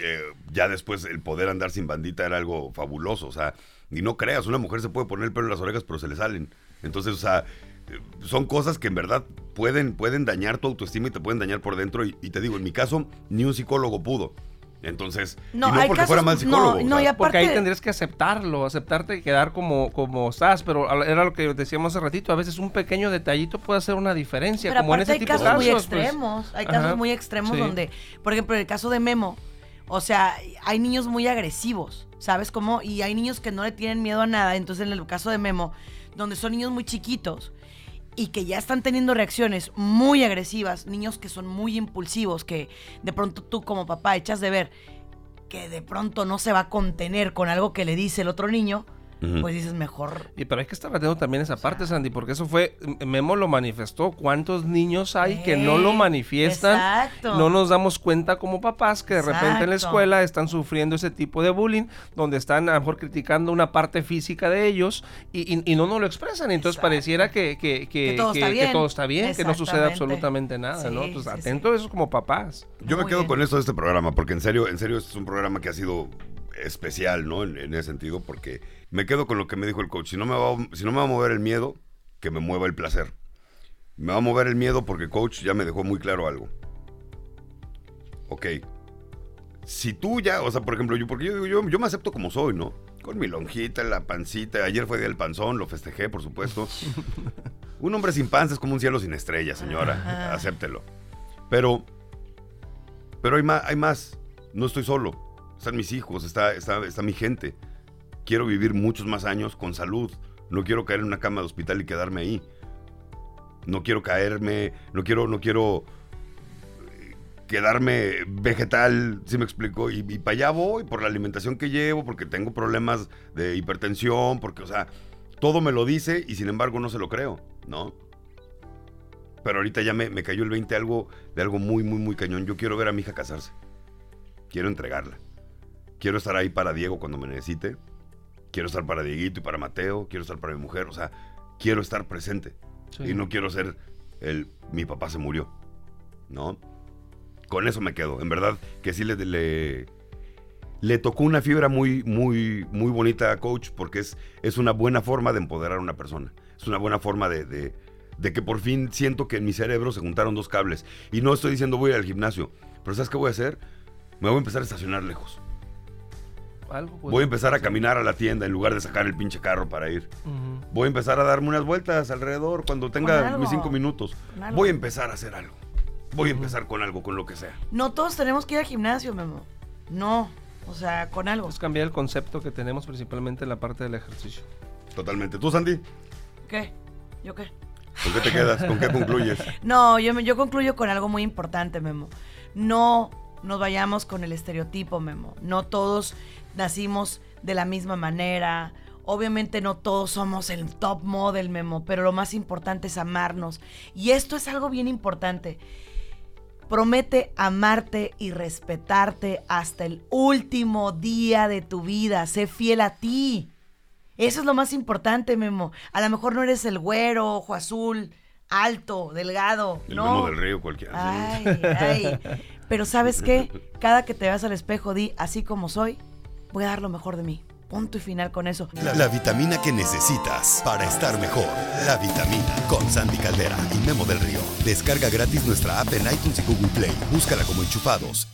Speaker 2: eh, ya después el poder andar sin bandita era algo fabuloso. O sea, y no creas, una mujer se puede poner el pelo en las orejas, pero se le salen. Entonces, o sea, eh, son cosas que en verdad pueden, pueden dañar tu autoestima y te pueden dañar por dentro. Y, y te digo, en mi caso, ni un psicólogo pudo. Entonces,
Speaker 3: No,
Speaker 2: y no
Speaker 3: hay
Speaker 2: porque
Speaker 3: casos-
Speaker 2: fuera mal
Speaker 3: no,
Speaker 2: psicólogo.
Speaker 3: no,
Speaker 2: sea,
Speaker 3: y aparte-
Speaker 4: Porque ahí tendrías que aceptarlo, aceptarte y quedar como, como estás. Pero era lo que decíamos hace ratito. A veces un pequeño detallito puede hacer una diferencia.
Speaker 3: Pero
Speaker 4: como en ese
Speaker 3: hay
Speaker 4: tipo de
Speaker 3: casos muy
Speaker 4: casos, pues.
Speaker 3: extremos. Hay
Speaker 4: Ajá.
Speaker 3: casos muy extremos
Speaker 4: Sí.
Speaker 3: donde, por ejemplo, en el caso de Memo, o sea, hay niños muy agresivos, ¿sabes cómo? Y hay niños que no le tienen miedo a nada. Entonces, en el caso de Memo, donde son niños muy chiquitos y que ya están teniendo reacciones muy agresivas, niños que son muy impulsivos, que de pronto tú como papá echas de ver que de pronto no se va a contener con algo que le dice el otro niño, Pues dices mejor.
Speaker 4: Y pero hay que estar atento también a esa parte, Sandy, porque eso fue, Memo lo manifestó. ¿Cuántos niños hay que no lo manifiestan?
Speaker 3: exacto.
Speaker 4: No nos damos cuenta como papás que de repente en la escuela están sufriendo ese tipo de bullying, donde están a lo mejor criticando una parte física de ellos y, y- y no nos lo expresan. Entonces
Speaker 3: Exacto.
Speaker 4: pareciera que, que, que,
Speaker 3: Que todo
Speaker 4: que-
Speaker 3: está
Speaker 4: que
Speaker 3: bien.
Speaker 4: todo está bien, que no sucede absolutamente nada, ¿no? Entonces
Speaker 3: sí,
Speaker 4: atento a eso como papás.
Speaker 2: Yo me quedo
Speaker 3: bien.
Speaker 2: con esto de este programa, porque en serio, en serio, este es un programa que ha sido especial, ¿no? En, en ese sentido, porque me quedo con lo que me dijo el coach. Si no me, va, a- si no me va a mover el miedo, que me mueva el placer. Me va a mover el miedo porque coach ya me dejó muy claro algo. ok, si tú ya, o sea, por ejemplo, yo, porque yo, yo, yo me acepto como soy, ¿no? Con mi lonjita, la pancita. Ayer fue día del panzón, lo festejé, por supuesto. un hombre sin panza es como un cielo sin estrellas, señora.
Speaker 3: Ajá.
Speaker 2: Acéptelo. Pero, pero hay más, hay más. No estoy solo. Están mis hijos, está, está, está mi gente. Quiero vivir muchos más años con salud. No quiero caer en una cama de hospital y quedarme ahí. No quiero caerme, no quiero, no quiero eh, quedarme vegetal, si me explico, y, y para allá voy por la alimentación que llevo, porque tengo problemas de hipertensión, porque, o sea, todo me lo dice y sin embargo no se lo creo, ¿no? Pero ahorita ya me, me cayó el 20 algo, de algo muy, muy, muy cañón. Yo quiero ver a mi hija casarse. Quiero entregarla. Quiero estar ahí para Diego cuando me necesite. Quiero estar para Dieguito y para Mateo. Quiero estar para mi mujer. O sea, quiero estar presente.
Speaker 4: Sí.
Speaker 2: Y no quiero ser el mi papá se murió. ¿No? Con eso me quedo. En verdad que sí le, le, le tocó una fibra muy, muy, muy bonita a coach porque es, es una buena forma de empoderar a una persona. Es una buena forma de, de, de que por fin siento que en mi cerebro se juntaron dos cables. Y no estoy diciendo voy a ir al gimnasio. Pero ¿sabes qué voy a hacer? Me voy a empezar a estacionar lejos.
Speaker 4: Algo, pues,
Speaker 2: Voy a empezar a caminar a la tienda en lugar de sacar el pinche carro para ir. Voy a empezar a darme unas vueltas alrededor cuando tenga mis cinco minutos. Voy a empezar a hacer algo. Voy a empezar con algo, con lo que sea.
Speaker 3: No todos tenemos que ir al gimnasio, Memo. No. O sea, con algo.
Speaker 4: Es cambiar el concepto que tenemos principalmente en la parte del ejercicio.
Speaker 2: Totalmente. ¿Tú, Sandy?
Speaker 3: ¿Qué? ¿Yo qué?
Speaker 2: ¿Con qué te quedas? ¿Con qué concluyes?
Speaker 3: No, yo, me- yo concluyo con algo muy importante, Memo. No nos vayamos con el estereotipo, Memo. No todos nacimos de la misma manera. Obviamente no todos somos el top model, Memo, pero lo más importante es amarnos. Y esto es algo bien importante. Promete amarte y respetarte hasta el último día de tu vida. Sé fiel a ti. Eso es lo más importante, Memo. A lo mejor no eres el güero, ojo azul, alto, delgado.
Speaker 2: El
Speaker 3: no.
Speaker 2: Memo del río cualquiera.
Speaker 3: Ay, ay. Pero ¿sabes qué? Cada que te veas al espejo, di, así como soy, voy a dar lo mejor de mí. Punto y final con eso.
Speaker 1: La, la vitamina que necesitas para estar mejor. La vitamina con Sandy Caldera y Memo del Río. Descarga gratis nuestra app en iTunes y Google Play. Búscala como enchufados